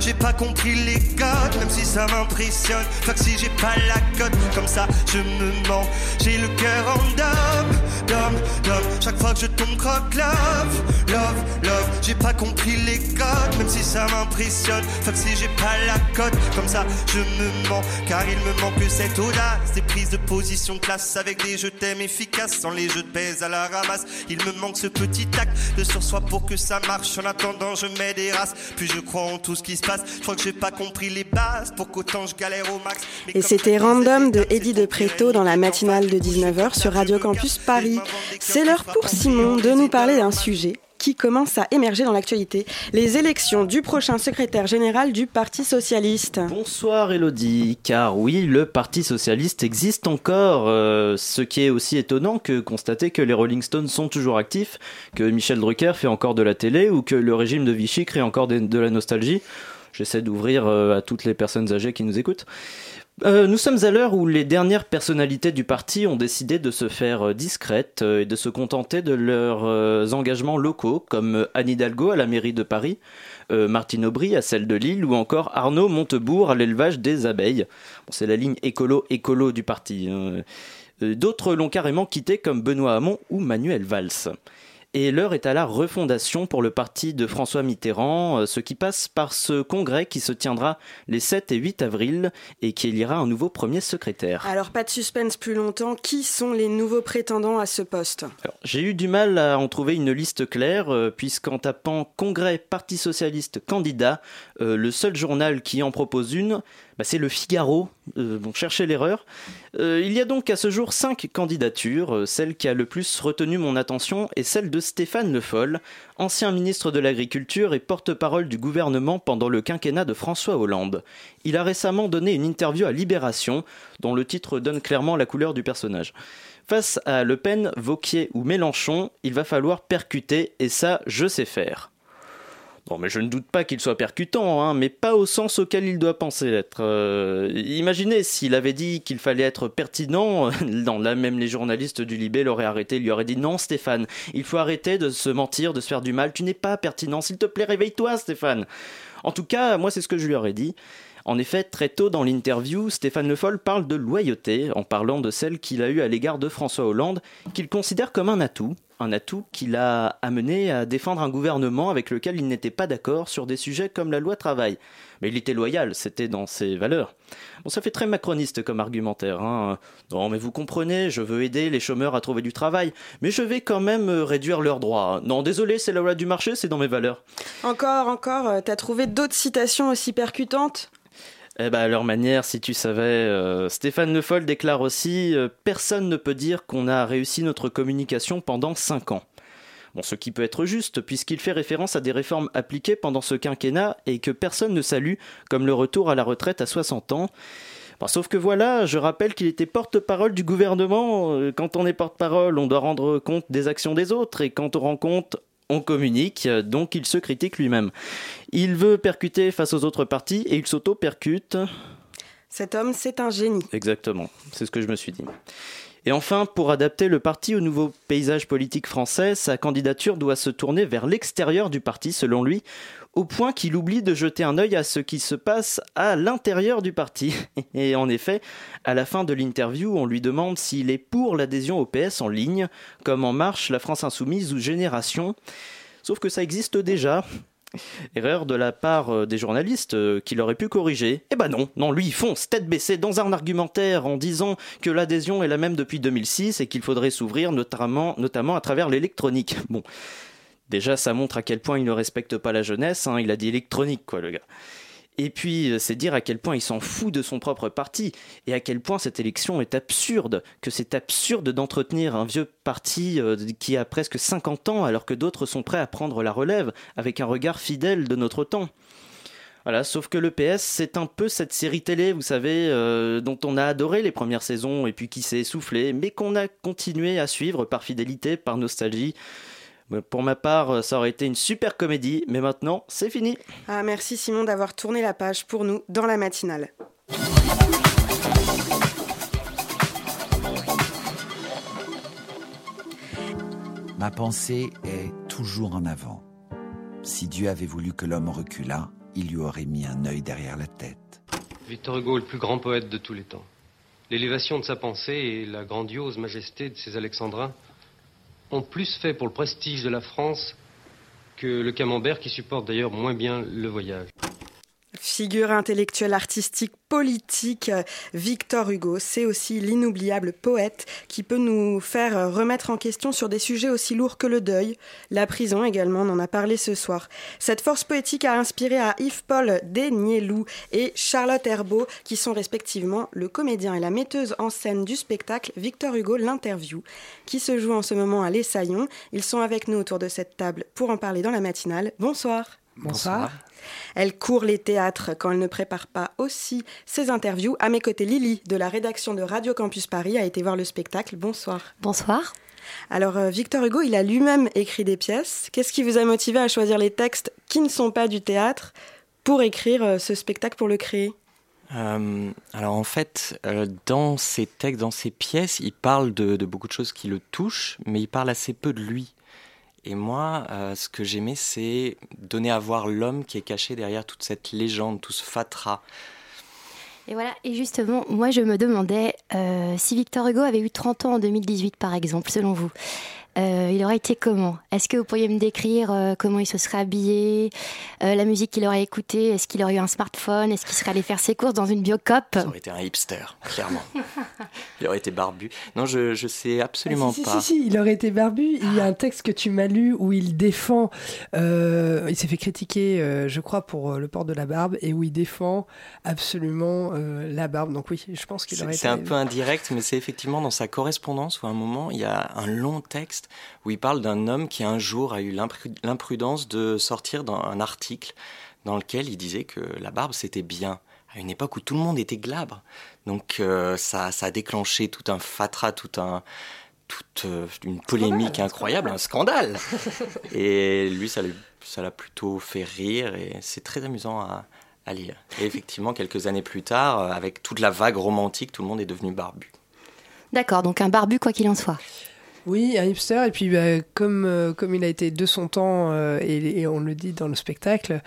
J'ai pas compris les codes, même si ça m'impressionne. Fuck si j'ai pas la cote, comme ça je me mens. J'ai le cœur en dame, dame, dame. Chaque fois que je tombe croque love, love, love. J'ai pas compris les codes, même si ça m'impressionne. Fuck si j'ai pas la cote, comme ça je me mens. Car il me manque cette audace, des prises de position classe avec des je t'aime efficaces, sans les jeux de baise à la ramasse. Il me manque ce petit acte de sur soi pour que ça marche. En attendant, je mets des races, puis je crois en tout ce qui se passe. Je crois que j'ai pas compris les bases pour qu'autant je galère au max. Mais Et c'était Random de Eddie de Préto dans la matinale de 19h sur Radio Campus Paris. C'est l'heure pour Simon de nous parler d'un sujet qui commence à émerger dans l'actualité, les élections du prochain secrétaire général du Parti socialiste. Bonsoir Elodie, car oui, le Parti socialiste existe encore, euh, ce qui est aussi étonnant que constater que les Rolling Stones sont toujours actifs, que Michel Drucker fait encore de la télé ou que le régime de Vichy crée encore de la nostalgie. J'essaie d'ouvrir euh, à toutes les personnes âgées qui nous écoutent. Euh, nous sommes à l'heure où les dernières personnalités du parti ont décidé de se faire euh, discrètes euh, et de se contenter de leurs engagements locaux, comme Anne Hidalgo à la mairie de Paris, Martine Aubry à celle de Lille ou encore Arnaud Montebourg à l'élevage des abeilles. C'est la ligne écolo-écolo du parti. hein. D'autres l'ont carrément quitté comme Benoît Hamon ou Manuel Valls. Et l'heure est à la refondation pour le parti de François Mitterrand, euh, ce qui passe par ce congrès qui se tiendra les 7 et 8 avril et qui élira un nouveau premier secrétaire. Alors pas de suspense plus longtemps, qui sont les nouveaux prétendants à ce poste? J'ai eu du mal à en trouver une liste claire, euh, puisqu'en tapant Congrès Parti Socialiste candidat, euh, le seul journal qui en propose une, bah, c'est le Figaro. Euh, bon, cherchez l'erreur. Euh, il y a donc à ce jour cinq candidatures. Euh, Celle qui a le plus retenu mon attention est celle de Stéphane Le Foll, ancien ministre de l'Agriculture et porte-parole du gouvernement pendant le quinquennat de François Hollande. Il a récemment donné une interview à Libération, dont le titre donne clairement la couleur du personnage. Face à Le Pen, Vauquier ou Mélenchon, il va falloir percuter, et ça, je sais faire. Bon, mais je ne doute pas qu'il soit percutant, hein, mais pas au sens auquel il doit penser être. Euh, imaginez s'il avait dit qu'il fallait être pertinent, dans là même les journalistes du Libé l'auraient arrêté, il lui aurait dit non Stéphane, il faut arrêter de se mentir, de se faire du mal, tu n'es pas pertinent, s'il te plaît réveille-toi Stéphane. En tout cas, moi c'est ce que je lui aurais dit. En effet, très tôt dans l'interview, Stéphane Le Foll parle de loyauté en parlant de celle qu'il a eue à l'égard de François Hollande, qu'il considère comme un atout, un atout qui l'a amené à défendre un gouvernement avec lequel il n'était pas d'accord sur des sujets comme la loi travail. Mais il était loyal, c'était dans ses valeurs. Bon, ça fait très macroniste comme argumentaire. Hein. Non, mais vous comprenez, je veux aider les chômeurs à trouver du travail, mais je vais quand même euh, réduire leurs droits. Non, désolé, c'est la loi du marché, c'est dans mes valeurs. Encore, encore, euh, t'as trouvé d'autres citations aussi percutantes? Eh ben, à leur manière, si tu savais, euh, Stéphane Le Foll déclare aussi euh, Personne ne peut dire qu'on a réussi notre communication pendant 5 ans. Bon, ce qui peut être juste, puisqu'il fait référence à des réformes appliquées pendant ce quinquennat et que personne ne salue, comme le retour à la retraite à 60 ans. sauf que voilà, je rappelle qu'il était porte-parole du gouvernement. Euh, quand on est porte-parole, on doit rendre compte des actions des autres, et quand on rend compte, on communique, donc il se critique lui-même. Il veut percuter face aux autres partis et il s'auto-percute. Cet homme, c'est un génie. Exactement, c'est ce que je me suis dit. Et enfin, pour adapter le parti au nouveau paysage politique français, sa candidature doit se tourner vers l'extérieur du parti, selon lui, au point qu'il oublie de jeter un œil à ce qui se passe à l'intérieur du parti. Et en effet, à la fin de l'interview, on lui demande s'il est pour l'adhésion au PS en ligne, comme En Marche, La France Insoumise ou Génération. Sauf que ça existe déjà. Erreur de la part euh, des journalistes euh, qui pu corriger. Eh ben non, non, lui fonce tête baissée dans un argumentaire en disant que l'adhésion est la même depuis 2006 et qu'il faudrait s'ouvrir notamment, notamment à travers l'électronique. Bon, déjà ça montre à quel point il ne respecte pas la jeunesse, hein. il a dit électronique quoi le gars. Et puis, euh, c'est dire à quel point il s'en fout de son propre parti et à quel point cette élection est absurde, que c'est absurde d'entretenir un vieux parti euh, qui a presque 50 ans alors que d'autres sont prêts à prendre la relève avec un regard fidèle de notre temps. Voilà, sauf que le PS, c'est un peu cette série télé, vous savez, euh, dont on a adoré les premières saisons et puis qui s'est essoufflée, mais qu'on a continué à suivre par fidélité, par nostalgie. Pour ma part, euh, ça aurait été une super comédie, mais maintenant, c'est fini. Ah, merci Simon d'avoir tourné la page pour nous dans la matinale. Ma pensée est toujours en avant. Si Dieu avait voulu que l'homme reculât, il lui aurait mis un œil derrière la tête. Victor Hugo est le plus grand poète de tous les temps. L'élévation de sa pensée et la grandiose majesté de ses alexandrins ont plus fait pour le prestige de la France que le camembert qui supporte d'ailleurs moins bien le voyage. Figure intellectuelle, artistique, politique, Victor Hugo, c'est aussi l'inoubliable poète qui peut nous faire remettre en question sur des sujets aussi lourds que le deuil, la prison également, on en a parlé ce soir. Cette force poétique a inspiré à Yves-Paul Desnielou et Charlotte Herbeau, qui sont respectivement le comédien et la metteuse en scène du spectacle Victor Hugo l'interview, qui se joue en ce moment à l'Essaillon. Ils sont avec nous autour de cette table pour en parler dans la matinale. Bonsoir. Bonsoir. Elle court les théâtres quand elle ne prépare pas aussi ses interviews. À mes côtés, Lily de la rédaction de Radio Campus Paris a été voir le spectacle. Bonsoir. Bonsoir. Alors euh, Victor Hugo, il a lui-même écrit des pièces. Qu'est-ce qui vous a motivé à choisir les textes qui ne sont pas du théâtre pour écrire euh, ce spectacle, pour le créer? Euh, alors en fait, dans ses textes, dans ses pièces, il parle de, beaucoup de choses qui le touchent, mais il parle assez peu de lui. Et moi, euh, ce que j'aimais, c'est donner à voir l'homme qui est caché derrière toute cette légende, tout ce fatras. Et voilà, et justement, moi je me demandais euh, si Victor Hugo avait eu 30 ans en 2018 par exemple, selon vous. Euh, il aurait été comment? Est-ce que vous pourriez me décrire euh, comment il se serait habillé? Euh, La musique qu'il aurait écoutée Est-ce qu'il aurait eu un smartphone? Est-ce qu'il serait allé faire ses courses dans une biocop Ça aurait été un hipster, clairement. il aurait été barbu. Non, je, je sais absolument ah, si, pas. Si, si, il aurait été barbu. Il y a un texte que tu m'as lu où il défend. il s'est fait critiquer, je crois, pour le port de la barbe et où il défend absolument la barbe. Donc oui, je pense qu'il aurait été. C'est un peu indirect, mais c'est effectivement dans sa correspondance où à un moment, il y a un long texte où il parle d'un homme qui un jour a eu l'imprudence de sortir dans un article dans lequel il disait que la barbe c'était bien à une époque où tout le monde était glabre. Donc euh, ça, ça a déclenché tout un fatras, tout un, toute euh, une polémique incroyable, un scandale. et lui, ça l'a plutôt fait rire et c'est très amusant à, à lire. Et effectivement, quelques années plus tard, euh, avec toute la vague romantique, tout le monde est devenu barbu. D'accord, donc un barbu quoi qu'il en soit. Oui, un hipster. Et puis, bah, comme, euh, comme il a été de son temps, euh, et, et on le dit dans le spectacle,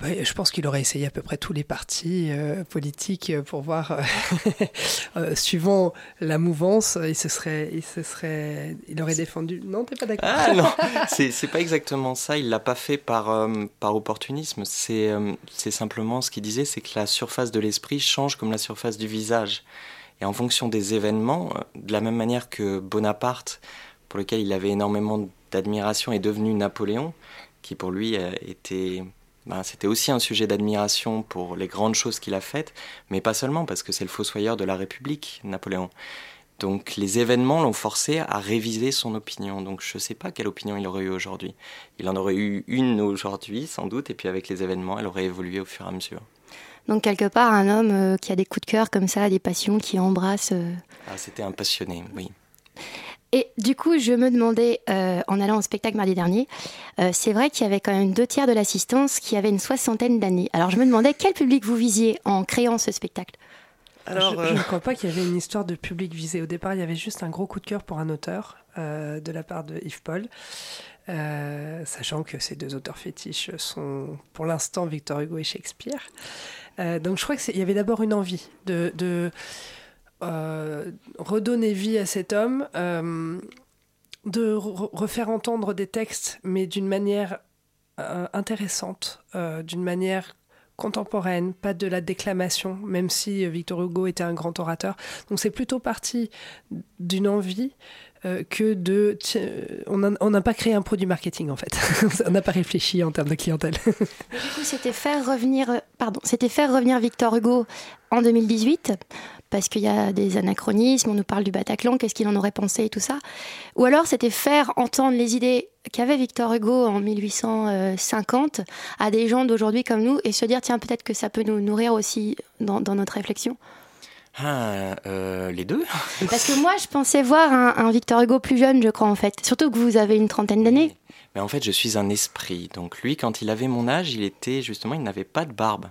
bah, je pense qu'il aurait essayé à peu près tous les partis euh, politiques pour voir, suivant la mouvance, il se serait, il se serait, il aurait défendu. Non, t'es pas d'accord Ah non, c'est pas exactement ça. Il l'a pas fait par, par opportunisme. C'est c'est simplement ce qu'il disait, c'est que la surface de l'esprit change comme la surface du visage. Et en fonction des événements, euh, de la même manière que Bonaparte, pour lequel il avait énormément d'admiration, est devenu Napoléon, qui pour lui euh, était ben, c'était aussi un sujet d'admiration pour les grandes choses qu'il a faites, mais pas seulement, parce que c'est le fossoyeur de la République, Napoléon. Donc les événements l'ont forcé à réviser son opinion. Donc je ne sais pas quelle opinion il aurait eu aujourd'hui. Il en aurait eu une aujourd'hui, sans doute, et puis avec les événements, elle aurait évolué au fur et à mesure. Donc quelque part un homme euh, qui a des coups de cœur comme ça, des passions qui embrasse. euh. Ah, c'était un passionné, oui. Et du coup, je me demandais, euh, en allant au spectacle mardi dernier, c'est vrai qu'il y avait quand même deux tiers de l'assistance qui avait une soixantaine d'années. Alors je me demandais quel public vous visiez en créant ce spectacle? Je, je ne crois pas qu'il y avait une histoire de public visé. Au départ, il y avait juste un gros coup de cœur pour un auteur euh, de la part de Yves Paul, euh, sachant que ces deux auteurs fétiches sont pour l'instant Victor Hugo et Shakespeare. Euh, donc je crois qu'il y avait d'abord une envie de, de, euh, redonner vie à cet homme, euh, de re- refaire entendre des textes, mais d'une manière euh, intéressante, euh, d'une manière contemporaine, pas de la déclamation, même si euh, Victor Hugo était un grand orateur. Donc c'est plutôt parti d'une envie euh, que de... euh, On n'a pas créé un produit marketing en fait. on n'a pas réfléchi en termes de clientèle. Du coup, c'était faire revenir, pardon, c'était faire revenir Victor Hugo en 2018, parce qu'il y a des anachronismes, on nous parle du Bataclan, qu'est-ce qu'il en aurait pensé et tout ça. Ou alors c'était faire entendre les idées qu'avait Victor Hugo en 1850 à des gens d'aujourd'hui comme nous et se dire, tiens, peut-être que ça peut nous nourrir aussi dans, dans notre réflexion. Ah, euh, les deux Parce que moi, je pensais voir un, un Victor Hugo plus jeune, je crois, en fait. Surtout que vous avez une trentaine d'années. Mais en fait, je suis un esprit. Donc lui, quand il avait mon âge, il était justement, il n'avait pas de barbe.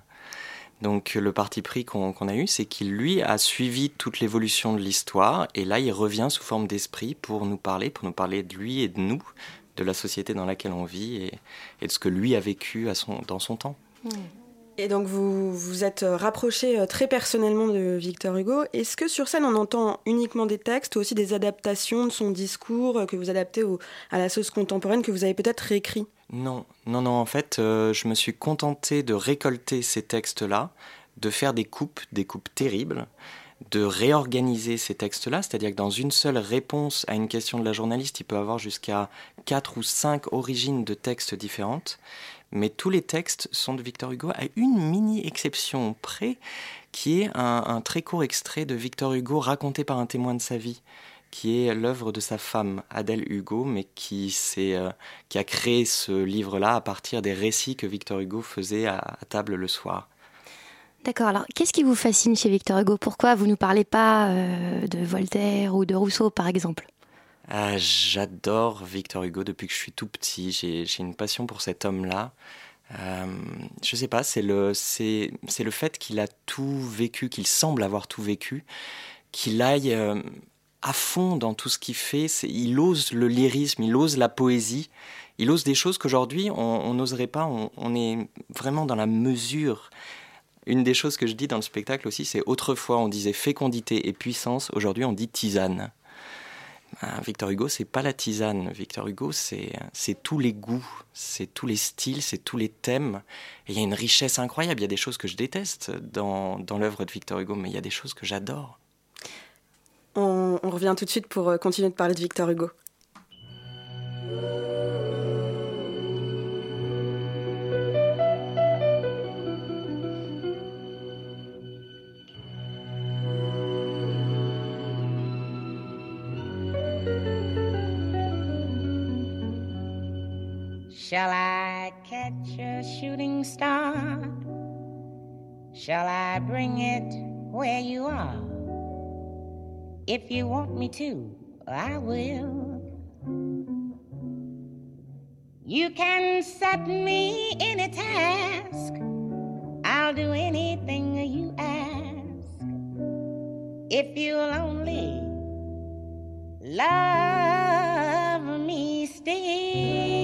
Donc le parti pris qu'on a eu, c'est qu'il lui a suivi toute l'évolution de l'histoire, et là il revient sous forme d'esprit pour nous parler, pour nous parler de lui et de nous, de la société dans laquelle on vit et, de ce que lui a vécu dans son temps. Et donc vous vous êtes euh, rapproché euh, très personnellement de Victor Hugo. Est-ce que sur scène on entend uniquement des textes ou aussi des adaptations de son discours euh, que vous adaptez à la sauce contemporaine que vous avez peut-être réécrit? Non, non, non, en fait, je me suis contenté de récolter ces textes-là, de faire des coupes, des coupes terribles, de réorganiser ces textes-là, c'est-à-dire que dans une seule réponse à une question de la journaliste, il peut avoir jusqu'à quatre ou cinq origines de textes différentes, mais tous les textes sont de Victor Hugo, à une mini-exception près, qui est un, très court extrait de Victor Hugo raconté par un témoin de sa vie qui est l'œuvre de sa femme, Adèle Hugo, mais qui, euh, qui a créé ce livre-là à partir des récits que Victor Hugo faisait à, à table le soir. D'accord, alors qu'est-ce qui vous fascine chez Victor Hugo? Pourquoi vous ne nous parlez pas euh, de Voltaire ou de Rousseau, par exemple? Ah, j'adore Victor Hugo depuis que je suis tout petit. J'ai, une passion pour cet homme-là. Euh, je sais pas, c'est le, le fait qu'il a tout vécu, qu'il semble avoir tout vécu, qu'il aille euh, à fond dans tout ce qu'il fait. Il ose le lyrisme, il ose la poésie, il ose des choses qu'aujourd'hui on on n'oserait pas. On, on est vraiment dans la mesure. Une des choses que je dis dans le spectacle aussi, c'est autrefois on disait fécondité et puissance, aujourd'hui on dit tisane. Ah, Victor Hugo, c'est pas la tisane. Victor Hugo, c'est tous les goûts, c'est tous les styles, c'est tous les thèmes. Il y a une richesse incroyable. Il y a des choses que je déteste dans, l'œuvre de Victor Hugo, mais il y a des choses que j'adore. on, on revient tout de suite pour euh, continuer de parler de Victor Hugo. Shall I catch a shooting star? Shall I bring it where you are? If you want me to, I will. You can set me any task. I'll do anything you ask. If you'll only love me still.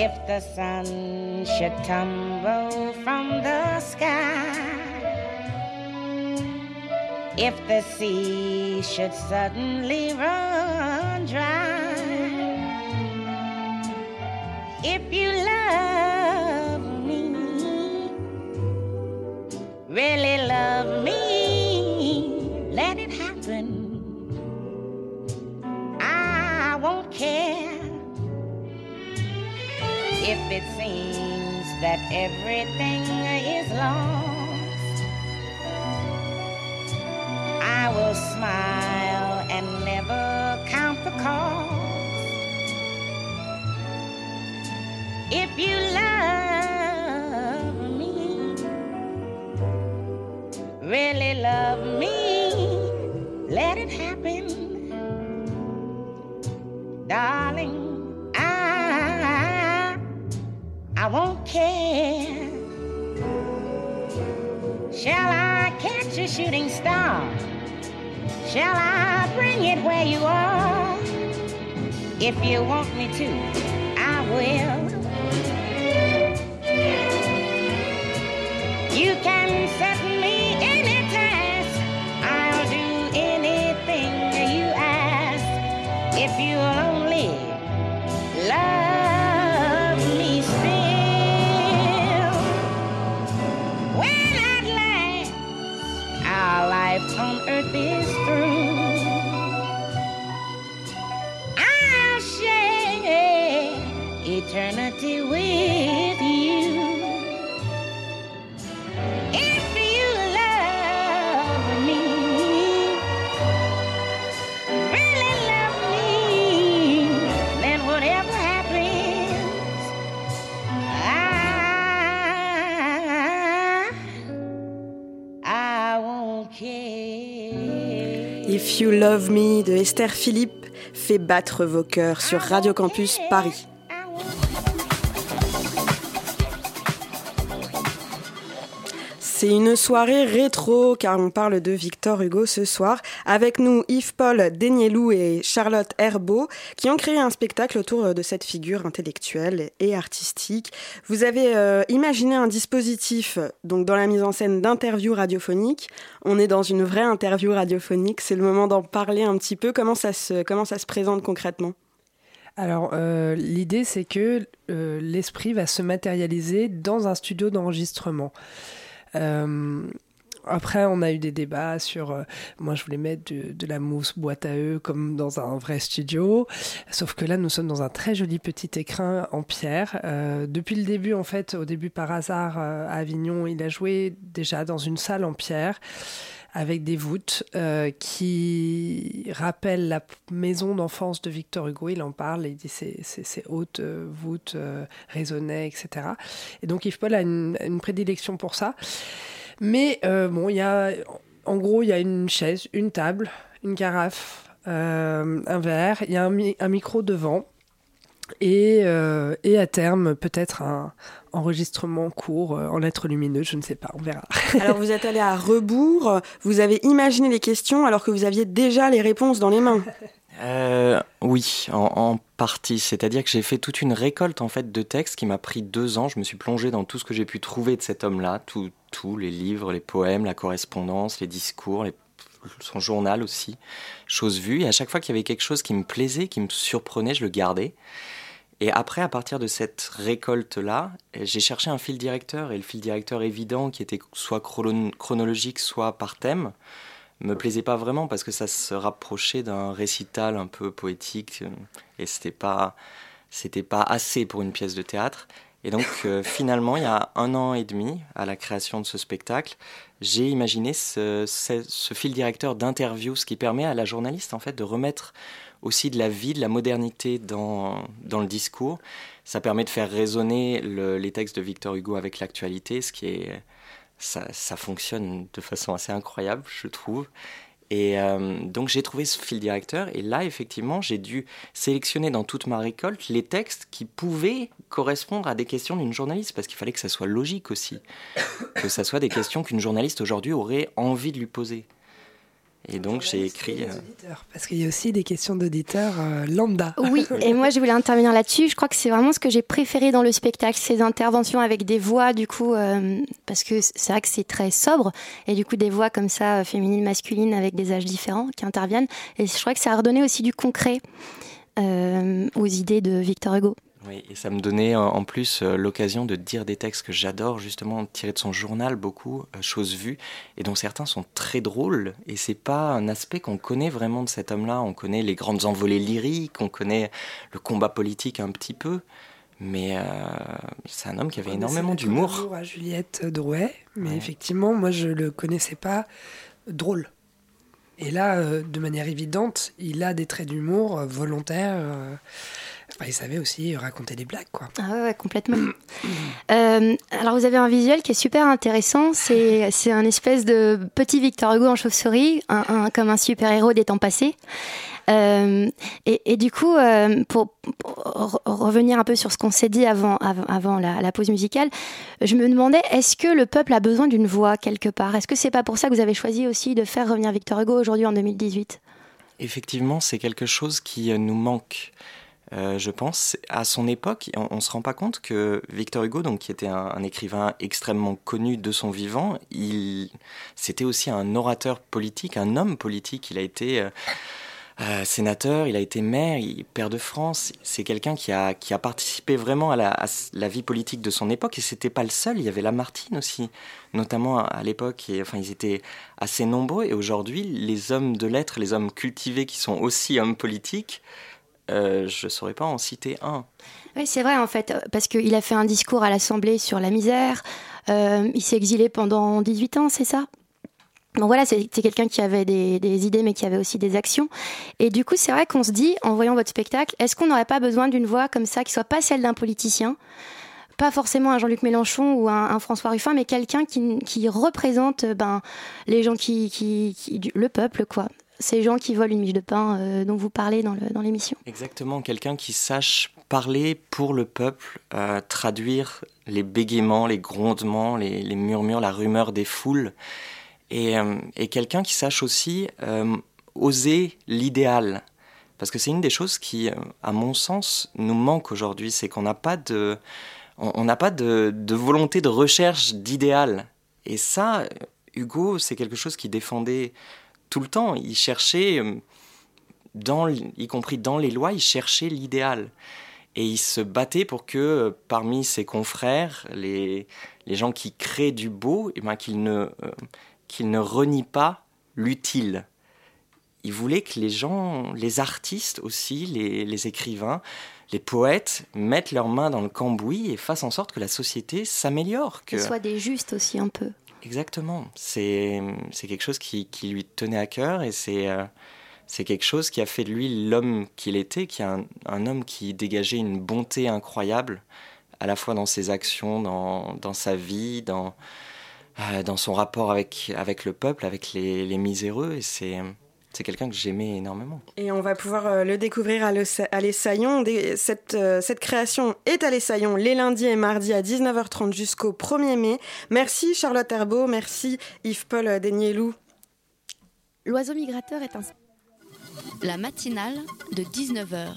If the sun should tumble from the sky, if the sea should suddenly run dry, if you love me, really love me, let it happen. I won't care it seems that everything is lost. I will smile and never count the cost. If you love me, really love me, let it happen, darling. I won't care. Shall I catch a shooting star? Shall I bring it where you are? If you want me to, I will. You can set me Love Me de Esther Philippe fait battre vos cœurs sur Radio Campus Paris. C'est une soirée rétro car on parle de Victor Hugo ce soir. Avec nous Yves-Paul Denielou et Charlotte Herbeau qui ont créé un spectacle autour de cette figure intellectuelle et artistique. Vous avez euh, imaginé un dispositif donc dans la mise en scène d'interviews radiophoniques. On est dans une vraie interview radiophonique. C'est le moment d'en parler un petit peu. Comment ça se, comment présente concrètement? Alors, euh, l'idée, c'est que euh, l'esprit va se matérialiser dans un studio d'enregistrement. Euh, après, on a eu des débats sur. euh, moi, je voulais mettre de, la mousse boîte à eux comme dans un vrai studio. Sauf que là, nous sommes dans un très joli petit écrin en pierre. Euh, depuis le début, en fait, au début par hasard à Avignon, il a joué déjà dans une salle en pierre avec des voûtes euh, qui rappellent la maison d'enfance de Victor Hugo. Il en parle, il dit ces, ces, hautes euh, voûtes euh, résonnaient, etc. Et donc Yves Paul a une, prédilection pour ça. Mais bon, il y a, en gros, il y a une chaise, une table, une carafe, un verre, il y a un micro devant. Et, euh, et à terme, peut-être un enregistrement court euh, en lettres lumineuses, je ne sais pas, on verra. Alors vous êtes allé à rebours, vous avez imaginé les questions alors que vous aviez déjà les réponses dans les mains. Euh, oui, en, en partie. C'est-à-dire que j'ai fait toute une récolte en fait de textes qui m'a pris deux ans. Je me suis plongé dans tout ce que j'ai pu trouver de cet homme-là, tout, les livres, les poèmes, la correspondance, les discours, les- son journal aussi, choses vues. Et à chaque fois qu'il y avait quelque chose qui me plaisait, qui me surprenait, je le gardais. Et après, à partir de cette récolte-là, j'ai cherché un fil directeur. Et le fil directeur évident, qui était soit chrono- chronologique, soit par thème, me plaisait pas vraiment parce que ça se rapprochait d'un récital un peu poétique euh, et c'était pas c'était pas assez pour une pièce de théâtre et donc euh, finalement il y a un an et demi à la création de ce spectacle j'ai imaginé ce, ce- ce fil directeur d'interview ce qui permet à la journaliste en fait de remettre aussi de la vie de la modernité dans dans le discours ça permet de faire résonner le- les textes de Victor Hugo avec l'actualité ce qui est ça, ça fonctionne de façon assez incroyable, je trouve. Et euh, donc j'ai trouvé ce fil directeur et là effectivement j'ai dû sélectionner dans toute ma récolte les textes qui pouvaient correspondre à des questions d'une journaliste parce qu'il fallait que ça soit logique aussi, que ça soit des questions qu'une journaliste aujourd'hui aurait envie de lui poser. Et donc j'ai écrit. euh, Parce qu'il y a aussi des questions d'auditeurs euh, lambda. Oui, et moi je voulais intervenir là-dessus. Je crois que c'est vraiment ce que j'ai préféré dans le spectacle, ces interventions avec des voix, du coup, euh, parce que c'est vrai que c'est très sobre, et du coup des voix comme ça, féminines, masculines, avec des âges différents qui interviennent. Et je crois que ça a redonné aussi du concret euh, aux idées de Victor Hugo. Oui, et ça me donnait en- en plus euh, l'occasion de dire des textes que j'adore, justement, tirés de son journal, beaucoup, euh, choses vues, et dont certains sont très drôles. Et c'est pas un aspect qu'on connaît vraiment de cet homme-là. On connaît les grandes envolées lyriques, on connaît le combat politique un petit peu, mais euh, c'est un homme qui avait énormément d'humour. à Juliette Drouet, mais effectivement, moi je le connaissais pas drôle. Et là, euh, de manière évidente, il a des traits d'humour euh, volontaires. euh, enfin, il savait aussi raconter des blagues, quoi. Ah ouais, ouais, complètement. Euh, alors vous avez un visuel qui est super intéressant. C'est c'est un espèce de petit Victor Hugo en chauve-souris, un, un- comme un super-héros des temps passés. Euh, et, et du coup, euh, pour, pour re- revenir un peu sur ce qu'on s'est dit avant, avant, avant la, la pause musicale, je me demandais est-ce que le peuple a besoin d'une voix quelque part? Est-ce que c'est pas pour ça que vous avez choisi aussi de faire revenir Victor Hugo aujourd'hui en 2018 Effectivement, c'est quelque chose qui nous manque. Euh, je pense, à son époque, on, on se rend pas compte que Victor Hugo, donc qui était un, écrivain extrêmement connu de son vivant, il, c'était aussi un orateur politique, un homme politique. Il a été euh, euh, sénateur, il a été maire, il, père de France. C'est quelqu'un qui a, qui a participé vraiment à la vie politique de son époque. Et c'était pas le seul. Il y avait Lamartine aussi, notamment à, à l'époque. Et enfin, ils étaient assez nombreux. Et aujourd'hui, les hommes de lettres, les hommes cultivés qui sont aussi hommes politiques, euh, je saurais pas en citer un. Oui, c'est vrai en fait, parce qu'il a fait un discours à l'Assemblée sur la misère. euh, il s'est exilé pendant 18 ans, c'est ça? Donc voilà, c'est quelqu'un qui avait des, idées, mais qui avait aussi des actions. Et du coup, c'est vrai qu'on se dit, en voyant votre spectacle, est-ce qu'on n'aurait pas besoin d'une voix comme ça, qui soit pas celle d'un politicien, pas forcément un Jean-Luc Mélenchon ou un, François Ruffin, mais quelqu'un qui, représente ben, les gens qui, le peuple, quoi. Ces gens qui volent une miche de pain euh, dont vous parlez dans l'émission. Exactement, quelqu'un qui sache parler pour le peuple, euh, traduire les bégaiements, les grondements, les, murmures, la rumeur des foules, et, euh, quelqu'un qui sache aussi oser l'idéal. Parce que c'est une des choses qui, à mon sens, nous manque aujourd'hui, c'est qu'on n'a pas de, on n'a pas de, de volonté de recherche d'idéal. Et ça, Hugo, c'est quelque chose qu'il défendait tout le temps. Il cherchait, euh, dans, y compris dans les lois, il cherchait l'idéal. Et il se battait pour que euh, parmi ses confrères, les, les gens qui créent du beau, eh ben, qu'ils ne, euh, qu'ils ne renient pas l'utile. Il voulait que les gens, les artistes aussi, les, les écrivains, les poètes, mettent leurs mains dans le cambouis et fassent en sorte que la société s'améliore. Que... Qu'il soit des justes aussi un peu. Exactement. C'est quelque chose qui, lui tenait à cœur et c'est euh, c'est quelque chose qui a fait de lui l'homme qu'il était, qui est un, un homme qui dégageait une bonté incroyable, à la fois dans ses actions, dans, dans sa vie, dans, euh, dans son rapport avec, avec le peuple, avec les, les miséreux. Et c'est c'est quelqu'un que j'aimais énormément. Et on va pouvoir euh, le découvrir à, le- à l'Essaillon. Des- Cette, euh, cette création est à l'Essaillon les lundis et mardis à 19h30 jusqu'au 1er mai. Merci Charlotte Herbeau, merci Yves-Paul Denielou. L'oiseau migrateur est un... La matinale de 19h.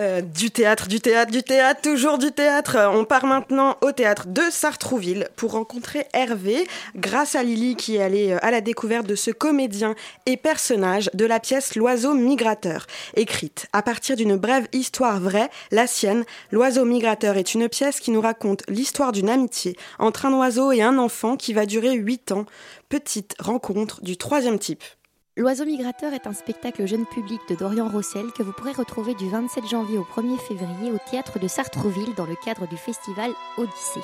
Euh, du théâtre, du théâtre, du théâtre, toujours du théâtre. Euh, On part maintenant au théâtre de Sartrouville pour rencontrer Hervé, grâce à Lily qui est allée euh, à la découverte de ce comédien et personnage de la pièce L'oiseau migrateur. Écrite à partir d'une brève histoire vraie, la sienne, L'oiseau migrateur est une pièce qui nous raconte l'histoire d'une amitié entre un oiseau et un enfant qui va durer 8 ans. Petite rencontre du troisième type. L'oiseau migrateur est un spectacle jeune public de Dorian Rossel que vous pourrez retrouver du 27 janvier au 1er février au théâtre de Sartrouville dans le cadre du festival Odyssée.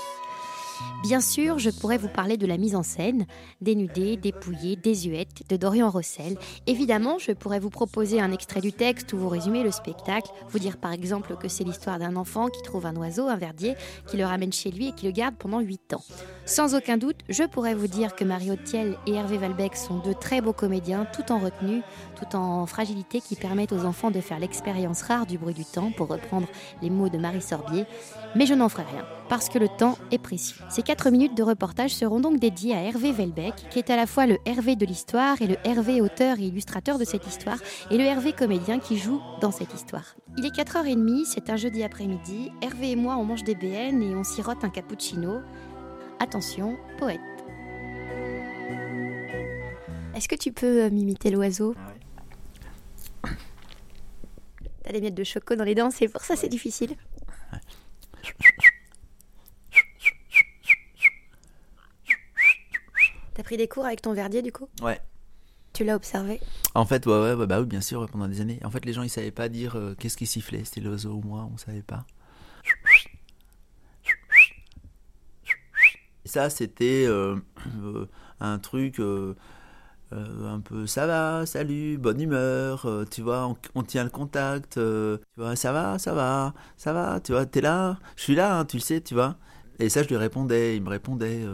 Bien sûr, je pourrais vous parler de la mise en scène, dénudée, dépouillée, désuète, de Dorian Rossel. Évidemment, je pourrais vous proposer un extrait du texte ou vous résumer le spectacle, vous dire par exemple que c'est l'histoire d'un enfant qui trouve un oiseau, un verdier, qui le ramène chez lui et qui le garde pendant 8 ans. Sans aucun doute, je pourrais vous dire que Mario Thiel et Hervé Valbec sont deux très beaux comédiens, tout en retenue, tout en fragilité, qui permettent aux enfants de faire l'expérience rare du bruit du temps, pour reprendre les mots de Marie Sorbier. Mais je n'en ferai rien, parce que le temps est précieux. Ces 4 minutes de reportage seront donc dédiées à Hervé Velbec, qui est à la fois le Hervé de l'histoire et le Hervé auteur et illustrateur de cette histoire, et le Hervé comédien qui joue dans cette histoire. Il est 4h30, c'est un jeudi après-midi, Hervé et moi on mange des BN et on sirote un cappuccino. Attention, poète. Est-ce que tu peux euh, m'imiter l'oiseau? T'as des miettes de choco dans les dents, c'est pour ça c'est difficile. T'as pris des cours avec ton verdier du coup Ouais. Tu l'as observé En fait, ouais, ouais, ouais, bah oui, bien sûr, pendant des années. En fait, les gens, ils savaient pas dire euh, qu'est-ce qui sifflait, c'était l'oiseau ou moi, on savait pas. Et ça, c'était euh, euh, un truc euh, un peu ça va, salut, bonne humeur, euh, tu vois, on, on tient le contact, euh, tu vois, ça va, ça va, ça va, tu vois, t'es là, je suis là, hein, tu le sais, tu vois. Et ça, je lui répondais, il me répondait.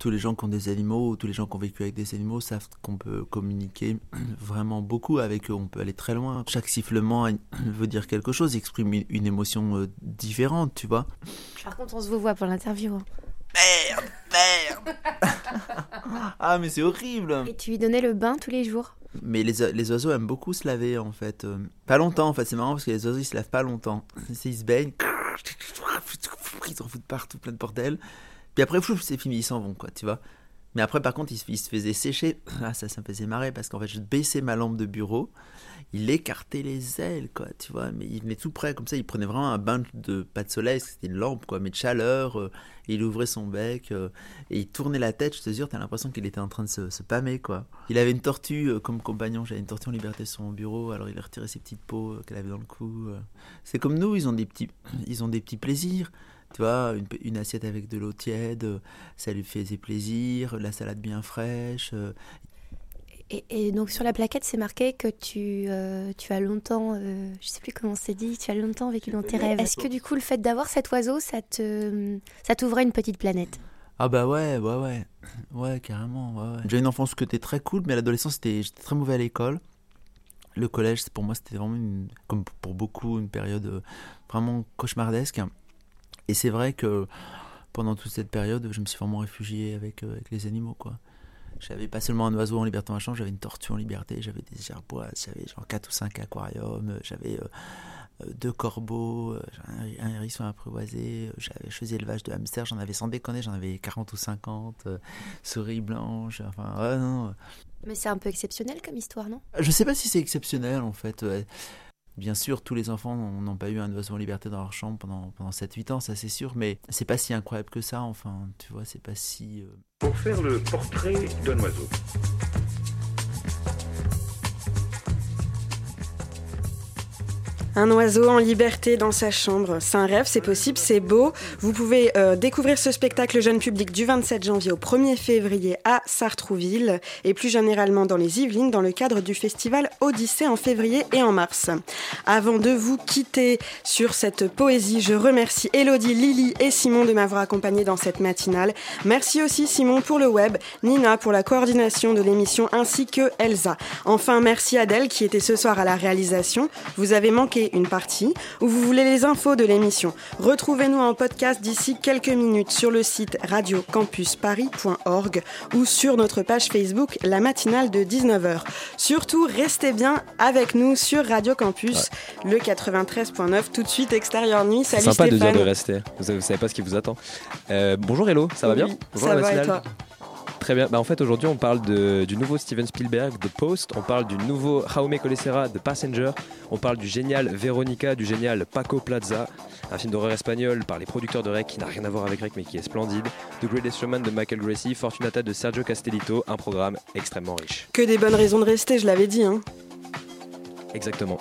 Tous les gens qui ont des animaux, ou tous les gens qui ont vécu avec des animaux savent qu'on peut communiquer vraiment beaucoup avec eux, on peut aller très loin. Chaque sifflement veut dire quelque chose, exprime une, émotion différente, tu vois. Par contre, on se vous voit pour l'interview. hein. Ah, mais c'est horrible Et tu lui donnais le bain tous les jours Mais les, les oiseaux aiment beaucoup se laver en fait. Euh, Pas longtemps en fait, c'est marrant parce que les oiseaux ils se lavent pas longtemps. Ils se baignent, ils s'en foutent partout, plein de bordel. Puis après, c'est fini, ils s'en vont quoi, tu vois. Mais après, par contre, ils, se- ils se faisaient sécher. Ah, ça, ça me faisait marrer parce qu'en fait, je baissais ma lampe de bureau, il écartait les ailes quoi, tu vois. Mais il venait tout près comme ça, il prenait vraiment un bain de pas de soleil, c'était une lampe quoi, mais de chaleur. euh, il ouvrait son bec euh, et il tournait la tête, je te jure, t'as l'impression qu'il était en train de se, se pâmer quoi. Il avait une tortue euh, comme compagnon, j'avais une tortue en liberté sur mon bureau, alors il a retiré ses petites peaux qu'elle avait dans le cou. C'est comme nous, ils ont des petits, ils ont des petits plaisirs. Tu vois, une, une assiette avec de l'eau tiède, ça lui faisait plaisir, la salade bien fraîche. Et, et donc sur la plaquette, c'est marqué que tu, euh, tu as longtemps, euh, je sais plus comment c'est dit, tu as longtemps vécu dans tes rêves. Est-ce que du coup, le fait d'avoir cet oiseau, ça te, ça t'ouvrait une petite planète? Ah bah ouais, ouais, ouais, ouais, carrément, ouais, ouais. J'ai une enfance que t'es très cool, mais à l'adolescence, j'étais très mauvais à l'école. Le collège, pour moi, c'était vraiment, une, comme pour beaucoup, une période euh, vraiment cauchemardesque. Et c'est vrai que pendant toute cette période, je me suis vraiment réfugié avec, euh, avec les animaux, quoi. J'avais pas seulement un oiseau en liberté en chambre, j'avais une tortue en liberté, j'avais des gerbois, j'avais genre 4 ou 5 aquariums, euh, j'avais euh, euh, deux corbeaux, euh, un, un hérisson apprivoisé, j'avais, je faisais élevage de hamsters, j'en avais sans déconner, j'en avais 40 ou 50, euh, souris blanches, enfin, ouais, non. Mais c'est un peu exceptionnel comme histoire, non? Je sais pas si c'est exceptionnel en fait. ouais. Bien sûr, tous les enfants n'ont pas eu un oiseau en liberté dans leur chambre pendant, pendant 7-8 ans, ça c'est sûr, mais c'est pas si incroyable que ça, enfin, tu vois, c'est pas si. euh, Pour faire le portrait d'un oiseau. Un oiseau en liberté dans sa chambre, c'est un rêve, c'est possible, c'est beau. Vous pouvez euh, découvrir ce spectacle jeune public du 27 janvier au 1er février à Sartrouville et plus généralement dans les Yvelines dans le cadre du festival Odyssée en février et en mars. Avant de vous quitter sur cette poésie, je remercie Elodie, Lily et Simon de m'avoir accompagné dans cette matinale. Merci aussi Simon pour le web, Nina pour la coordination de l'émission ainsi que Elsa. Enfin, merci Adèle qui était ce soir à la réalisation. Vous avez manqué une partie ou vous voulez les infos de l'émission. Retrouvez-nous en podcast d'ici quelques minutes sur le site radiocampusparis.org ou sur notre page Facebook La matinale de 19h. Surtout, restez bien avec nous sur Radio Campus, le 93.9 tout de suite extérieur nuit. C'est Salut sympa de Stéphane. dire de rester. Vous, vous savez pas ce qui vous attend. Euh, bonjour Hello, ça va bien? Bonjour ça la va et matinale. toi? Très bien. Bah, en fait, aujourd'hui, on parle de- du nouveau Steven Spielberg, The Post. On parle du nouveau Jaume Colessera, The Passenger. On parle du génial Veronica, du génial Paco Plaza, un film d'horreur espagnol par les producteurs de Rec qui n'a rien à voir avec Rec mais qui est splendide. The Greatest Showman de Michael Gracie, Fortunata de Sergio Castellito, un programme extrêmement riche. Que des bonnes raisons de rester, je l'avais dit. Hein. Exactement.